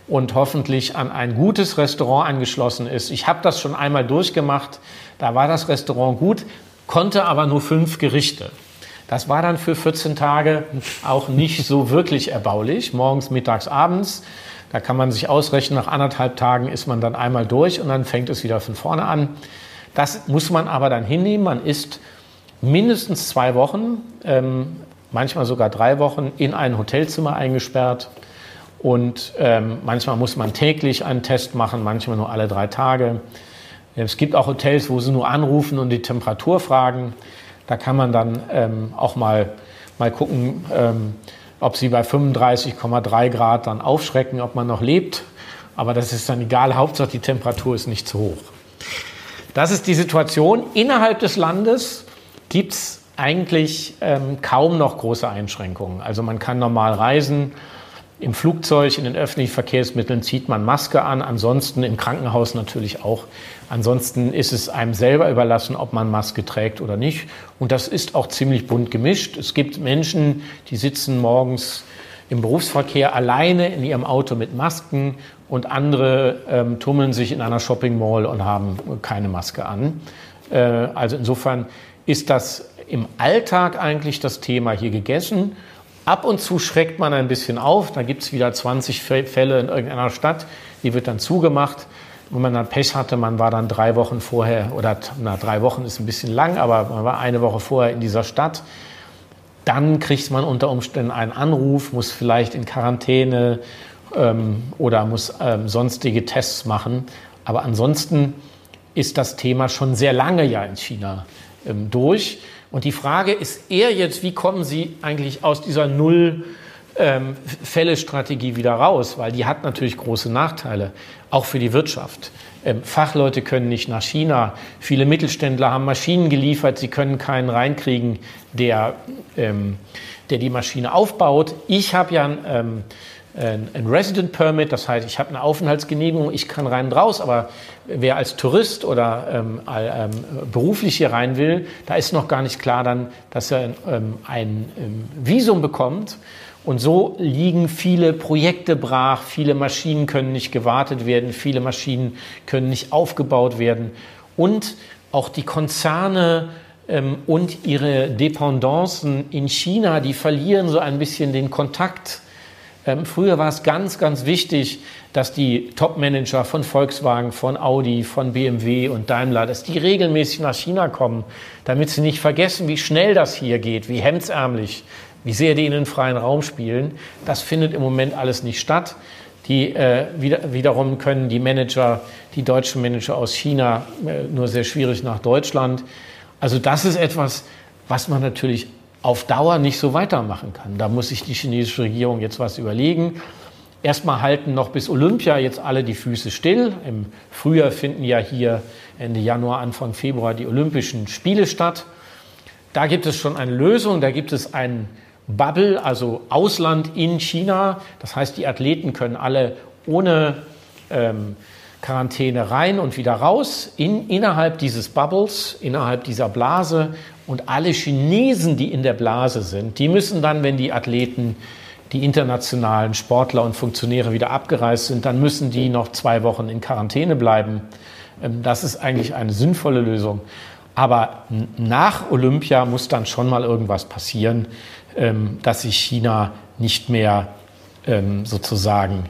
und hoffentlich an ein gutes Restaurant angeschlossen ist. Ich habe das schon einmal durchgemacht. Da war das Restaurant gut, konnte aber nur fünf Gerichte. Das war dann für 14 Tage auch nicht so wirklich erbaulich. Morgens, mittags, abends. Da kann man sich ausrechnen, nach anderthalb Tagen ist man dann einmal durch und dann fängt es wieder von vorne an. Das muss man aber dann hinnehmen. Man ist mindestens zwei Wochen, ähm, manchmal sogar drei Wochen in ein Hotelzimmer eingesperrt. Und ähm, manchmal muss man täglich einen Test machen, manchmal nur alle drei Tage. Es gibt auch Hotels, wo sie nur anrufen und die Temperatur fragen. Da kann man dann ähm, auch mal, mal gucken, ähm, ob sie bei 35,3 Grad dann aufschrecken, ob man noch lebt. Aber das ist dann egal. Hauptsache die Temperatur ist nicht zu hoch. Das ist die Situation. Innerhalb des Landes gibt es eigentlich ähm, kaum noch große Einschränkungen. Also man kann normal reisen. Im Flugzeug, in den öffentlichen Verkehrsmitteln zieht man Maske an, ansonsten im Krankenhaus natürlich auch. Ansonsten ist es einem selber überlassen, ob man Maske trägt oder nicht. Und das ist auch ziemlich bunt gemischt. Es gibt Menschen, die sitzen morgens im Berufsverkehr alleine in ihrem Auto mit Masken und andere ähm, tummeln sich in einer Shopping Mall und haben keine Maske an. Äh, also insofern ist das im Alltag eigentlich das Thema hier gegessen. Ab und zu schreckt man ein bisschen auf. Da gibt es wieder 20 Fälle in irgendeiner Stadt. Die wird dann zugemacht. Wenn man dann Pech hatte, man war dann drei Wochen vorher, oder na, drei Wochen ist ein bisschen lang, aber man war eine Woche vorher in dieser Stadt. Dann kriegt man unter Umständen einen Anruf, muss vielleicht in Quarantäne ähm, oder muss ähm, sonstige Tests machen. Aber ansonsten ist das Thema schon sehr lange ja in China ähm, durch. Und die Frage ist eher jetzt, wie kommen Sie eigentlich aus dieser Null- ähm, Fälle-Strategie wieder raus, weil die hat natürlich große Nachteile, auch für die Wirtschaft. Ähm, Fachleute können nicht nach China. Viele Mittelständler haben Maschinen geliefert, sie können keinen reinkriegen, der, ähm, der die Maschine aufbaut. Ich habe ja ein Resident Permit, das heißt, ich habe eine Aufenthaltsgenehmigung, ich kann rein und raus, aber wer als Tourist oder ähm, ähm, beruflich hier rein will, da ist noch gar nicht klar dann, dass er ähm, ein ähm, Visum bekommt. Und so liegen viele Projekte brach, viele Maschinen können nicht gewartet werden, viele Maschinen können nicht aufgebaut werden. Und auch die Konzerne ähm, und ihre Dependancen in China, die verlieren so ein bisschen den Kontakt. Ähm, früher war es ganz, ganz wichtig, dass die Top-Manager von Volkswagen, von Audi, von BMW und Daimler, dass die regelmäßig nach China kommen, damit sie nicht vergessen, wie schnell das hier geht, wie hemdsärmlich, wie sehr die in den freien Raum spielen. Das findet im Moment alles nicht statt. Die, äh, wieder, wiederum können die Manager, die deutschen Manager aus China, äh, nur sehr schwierig nach Deutschland. Also das ist etwas, was man natürlich auf Dauer nicht so weitermachen kann. Da muss sich die chinesische Regierung jetzt was überlegen. Erstmal halten noch bis Olympia jetzt alle die Füße still. Im Frühjahr finden ja hier Ende Januar, Anfang Februar die Olympischen Spiele statt. Da gibt es schon eine Lösung. Da gibt es einen Bubble, also Ausland in China. Das heißt, die Athleten können alle ohne ähm, Quarantäne rein und wieder raus in, innerhalb dieses Bubbles, innerhalb dieser Blase. Und alle Chinesen, die in der Blase sind, die müssen dann, wenn die Athleten die internationalen Sportler und Funktionäre wieder abgereist sind, dann müssen die noch zwei Wochen in Quarantäne bleiben. Ähm, das ist eigentlich eine sinnvolle Lösung. Aber nach Olympia muss dann schon mal irgendwas passieren, ähm, dass sich China nicht mehr ähm, sozusagen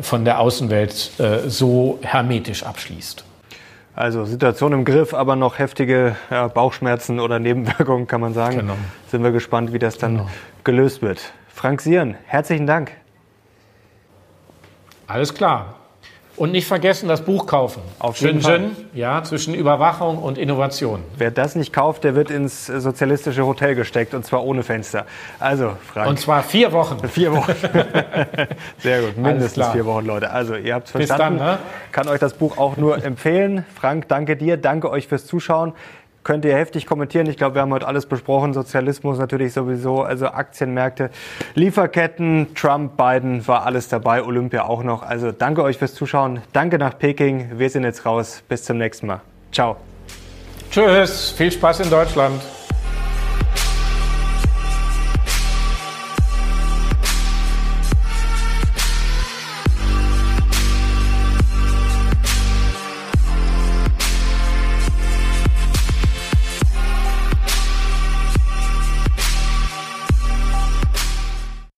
von der Außenwelt äh, so hermetisch abschließt. Also Situation im Griff, aber noch heftige ja, Bauchschmerzen oder Nebenwirkungen, kann man sagen. Genau. Sind wir gespannt, wie das dann genau. gelöst wird. Frank Sieren, herzlichen Dank. Alles klar. Und nicht vergessen, das Buch kaufen. Auf jeden Fall. ja, zwischen Überwachung und Innovation. Wer das nicht kauft, der wird ins sozialistische Hotel gesteckt und zwar ohne Fenster. Also, Frank. Und zwar vier Wochen. [laughs] Vier Wochen. [laughs] Sehr gut, mindestens vier Wochen, Leute. Also, ihr habt es verstanden. Bis dann, ne? Kann euch das Buch auch nur empfehlen. Frank, danke dir, danke euch fürs Zuschauen könnt ihr heftig kommentieren. Ich glaube, wir haben heute alles besprochen. Sozialismus natürlich sowieso, also Aktienmärkte, Lieferketten, Trump, Biden, war alles dabei, Olympia auch noch. Also danke euch fürs Zuschauen. Danke nach Peking. Wir sind jetzt raus. Bis zum nächsten Mal. Ciao. Tschüss. Viel Spaß in Deutschland.